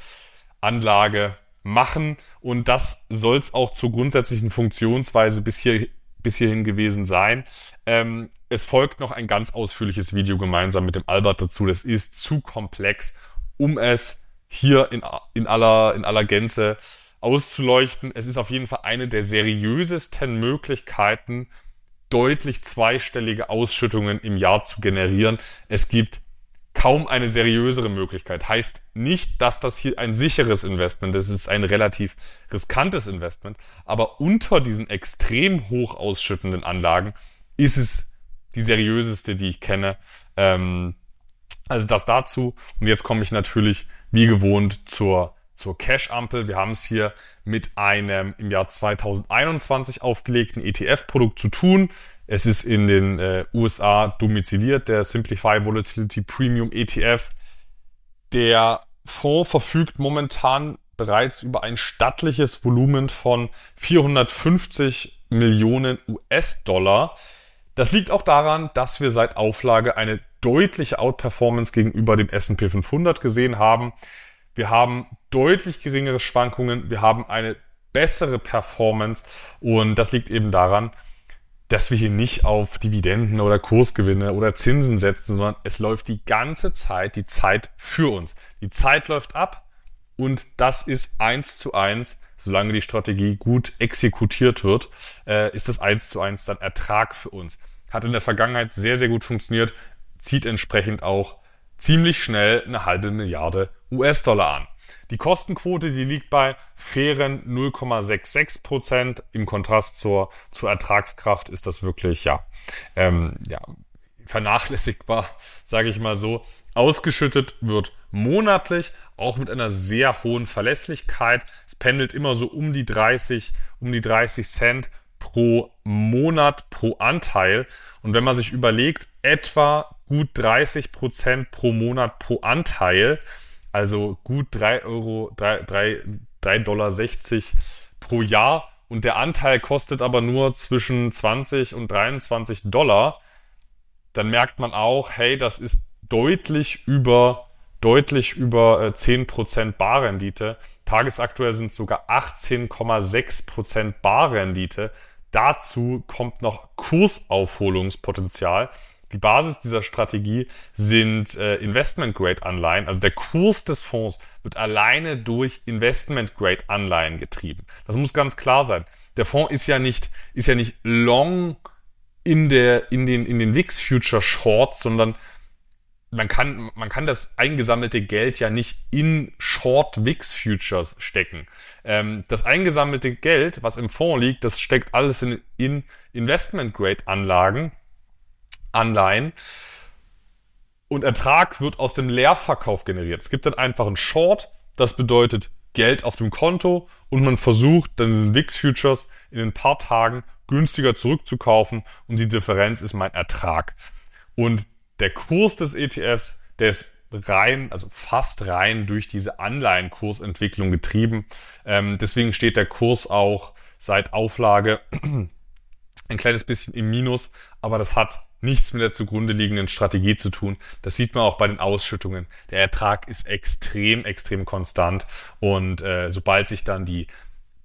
Anlage machen und das soll es auch zur grundsätzlichen Funktionsweise bis hier bis hierhin gewesen sein. Ähm, es folgt noch ein ganz ausführliches Video gemeinsam mit dem Albert dazu. Das ist zu komplex, um es hier in, in, aller, in aller Gänze auszuleuchten. Es ist auf jeden Fall eine der seriösesten Möglichkeiten, deutlich zweistellige Ausschüttungen im Jahr zu generieren. Es gibt kaum eine seriösere Möglichkeit. Heißt nicht, dass das hier ein sicheres Investment ist. Es ist ein relativ riskantes Investment. Aber unter diesen extrem hoch ausschüttenden Anlagen ist es die seriöseste, die ich kenne. Ähm, also das dazu. Und jetzt komme ich natürlich wie gewohnt zur zur Cash-Ampel. Wir haben es hier mit einem im Jahr 2021 aufgelegten ETF-Produkt zu tun. Es ist in den äh, USA domiziliert, der Simplify Volatility Premium ETF. Der Fonds verfügt momentan bereits über ein stattliches Volumen von 450 Millionen US-Dollar. Das liegt auch daran, dass wir seit Auflage eine deutliche Outperformance gegenüber dem S&P 500 gesehen haben. Wir haben deutlich geringere Schwankungen, wir haben eine bessere Performance und das liegt eben daran, dass wir hier nicht auf Dividenden oder Kursgewinne oder Zinsen setzen, sondern es läuft die ganze Zeit die Zeit für uns. Die Zeit läuft ab und das ist eins zu eins, solange die Strategie gut exekutiert wird, äh, ist das eins zu eins dann Ertrag für uns. Hat in der Vergangenheit sehr, sehr gut funktioniert, zieht entsprechend auch ziemlich schnell eine halbe Milliarde US-Dollar an. Die Kostenquote, die liegt bei fairen 0,66 Prozent. Im Kontrast zur, zur Ertragskraft ist das wirklich, ja, ähm, ja, vernachlässigbar, sage ich mal so. Ausgeschüttet wird monatlich, auch mit einer sehr hohen Verlässlichkeit. Es pendelt immer so um die 30, um die 30 Cent pro Monat pro Anteil. Und wenn man sich überlegt, etwa gut 30 Prozent pro Monat pro Anteil, also gut 3 Euro, 3, 3, 3 Dollar 60 pro Jahr und der Anteil kostet aber nur zwischen 20 und 23 Dollar, dann merkt man auch, hey, das ist deutlich über deutlich über äh, 10% Barrendite. Tagesaktuell sind sogar 18,6% Barrendite. Dazu kommt noch Kursaufholungspotenzial. Die Basis dieser Strategie sind äh, Investment-Grade-Anleihen. Also der Kurs des Fonds wird alleine durch Investment-Grade-Anleihen getrieben. Das muss ganz klar sein. Der Fonds ist ja nicht, ist ja nicht long in der, in den, in den VIX Future Shorts, sondern man kann, man kann das eingesammelte Geld ja nicht in Short VIX Futures stecken. Ähm, das eingesammelte Geld, was im Fonds liegt, das steckt alles in, in Investment Grade Anlagen Anleihen. Und Ertrag wird aus dem Leerverkauf generiert. Es gibt dann einfach einen Short, das bedeutet Geld auf dem Konto und man versucht dann den VIX Futures in ein paar Tagen günstiger zurückzukaufen und die Differenz ist mein Ertrag. Und der Kurs des ETFs, der ist rein, also fast rein durch diese Anleihenkursentwicklung getrieben. Ähm, deswegen steht der Kurs auch seit Auflage ein kleines bisschen im Minus, aber das hat nichts mit der zugrunde liegenden Strategie zu tun. Das sieht man auch bei den Ausschüttungen. Der Ertrag ist extrem, extrem konstant und äh, sobald sich dann die,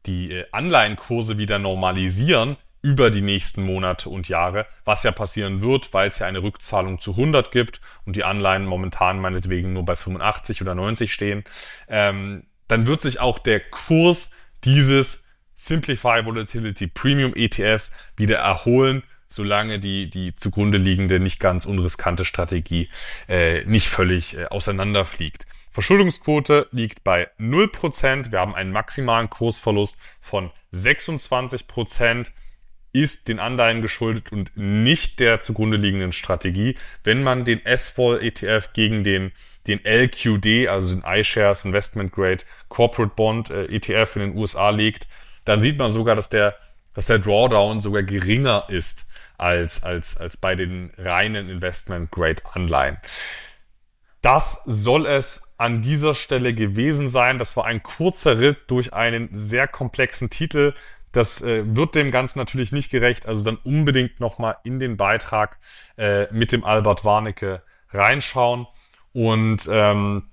die äh, Anleihenkurse wieder normalisieren, über die nächsten Monate und Jahre, was ja passieren wird, weil es ja eine Rückzahlung zu 100 gibt und die Anleihen momentan meinetwegen nur bei 85 oder 90 stehen, ähm, dann wird sich auch der Kurs dieses Simplify Volatility Premium ETFs wieder erholen, solange die, die zugrunde liegende, nicht ganz unriskante Strategie äh, nicht völlig äh, auseinanderfliegt. Verschuldungsquote liegt bei 0%. Wir haben einen maximalen Kursverlust von 26%, ist den Anleihen geschuldet und nicht der zugrunde liegenden Strategie. Wenn man den S-Vol ETF gegen den, den LQD, also den iShares Investment Grade Corporate Bond äh, ETF in den USA legt, dann sieht man sogar, dass der, dass der Drawdown sogar geringer ist als, als, als bei den reinen Investment Grade Anleihen. Das soll es an dieser Stelle gewesen sein. Das war ein kurzer Ritt durch einen sehr komplexen Titel. Das äh, wird dem Ganzen natürlich nicht gerecht. Also dann unbedingt nochmal in den Beitrag äh, mit dem Albert Warnecke reinschauen. Und ähm,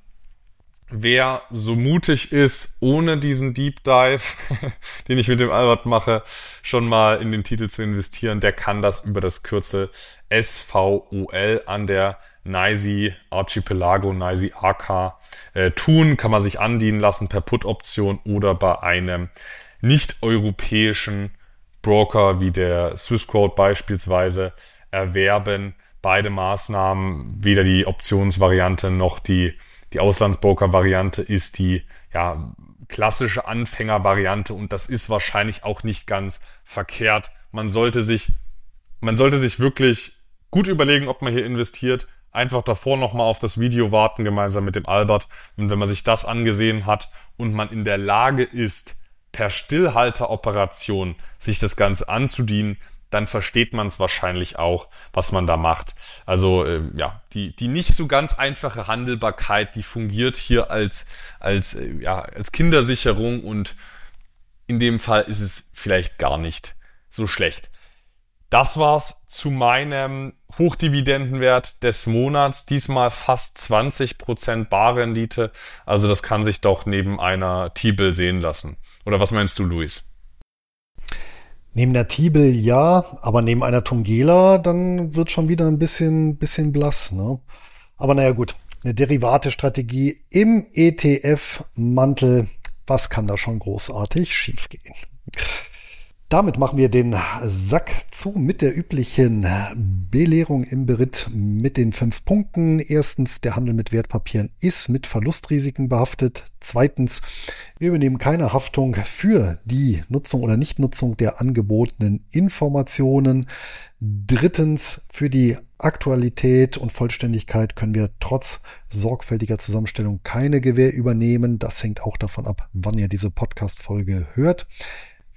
wer so mutig ist, ohne diesen Deep Dive, den ich mit dem Albert mache, schon mal in den Titel zu investieren, der kann das über das Kürzel SVOL an der NYSE Archipelago, NYSE AK äh, tun, kann man sich andienen lassen per Put-Option oder bei einem nicht-europäischen Broker wie der Swissquote beispielsweise erwerben. Beide Maßnahmen, weder die Optionsvariante noch die die Auslandsbroker-Variante ist die ja, klassische Anfänger-Variante und das ist wahrscheinlich auch nicht ganz verkehrt. Man sollte sich, man sollte sich wirklich gut überlegen, ob man hier investiert. Einfach davor nochmal auf das Video warten, gemeinsam mit dem Albert. Und wenn man sich das angesehen hat und man in der Lage ist, per Stillhalteroperation sich das Ganze anzudienen, dann versteht man es wahrscheinlich auch, was man da macht. Also äh, ja, die, die nicht so ganz einfache Handelbarkeit, die fungiert hier als, als, äh, ja, als Kindersicherung und in dem Fall ist es vielleicht gar nicht so schlecht. Das war's zu meinem Hochdividendenwert des Monats. Diesmal fast 20% Barrendite. Also das kann sich doch neben einer T-Bill sehen lassen. Oder was meinst du, Luis? Neben der Tibel ja, aber neben einer Tungela, dann wird schon wieder ein bisschen, bisschen blass. Ne? Aber naja gut, eine Derivate-Strategie im ETF-Mantel, was kann da schon großartig schiefgehen? Damit machen wir den Sack zu mit der üblichen Belehrung im Beritt mit den fünf Punkten. Erstens, der Handel mit Wertpapieren ist mit Verlustrisiken behaftet. Zweitens, wir übernehmen keine Haftung für die Nutzung oder Nichtnutzung der angebotenen Informationen. Drittens, für die Aktualität und Vollständigkeit können wir trotz sorgfältiger Zusammenstellung keine Gewähr übernehmen. Das hängt auch davon ab, wann ihr diese Podcast-Folge hört.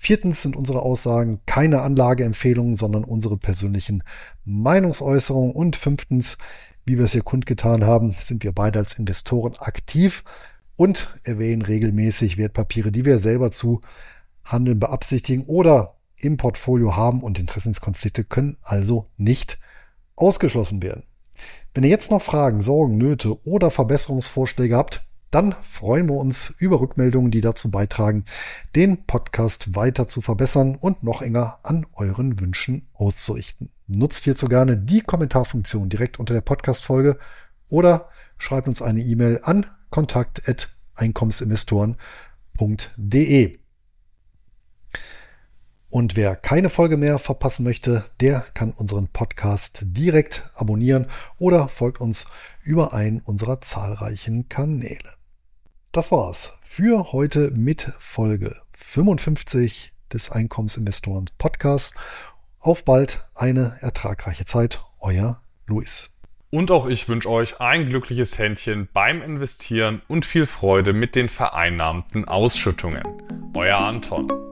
Viertens sind unsere Aussagen keine Anlageempfehlungen, sondern unsere persönlichen Meinungsäußerungen. Und fünftens, wie wir es hier kundgetan haben, sind wir beide als Investoren aktiv und erwähnen regelmäßig Wertpapiere, die wir selber zu handeln beabsichtigen oder im Portfolio haben und Interessenskonflikte können also nicht ausgeschlossen werden. Wenn ihr jetzt noch Fragen, Sorgen, Nöte oder Verbesserungsvorschläge habt, dann freuen wir uns über Rückmeldungen, die dazu beitragen, den Podcast weiter zu verbessern und noch enger an euren Wünschen auszurichten. Nutzt hierzu gerne die Kommentarfunktion direkt unter der Podcast-Folge oder schreibt uns eine E-Mail an kontakt.einkommensinvestoren.de. Und wer keine Folge mehr verpassen möchte, der kann unseren Podcast direkt abonnieren oder folgt uns über einen unserer zahlreichen Kanäle. Das war's für heute mit Folge 55 des Einkommensinvestoren Podcasts. Auf bald eine ertragreiche Zeit. Euer Luis. Und auch ich wünsche euch ein glückliches Händchen beim Investieren und viel Freude mit den vereinnahmten Ausschüttungen. Euer Anton.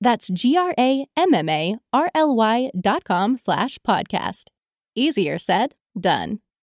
That's G-R-A-M-M-A-R-L-Y dot com slash podcast. Easier said, done.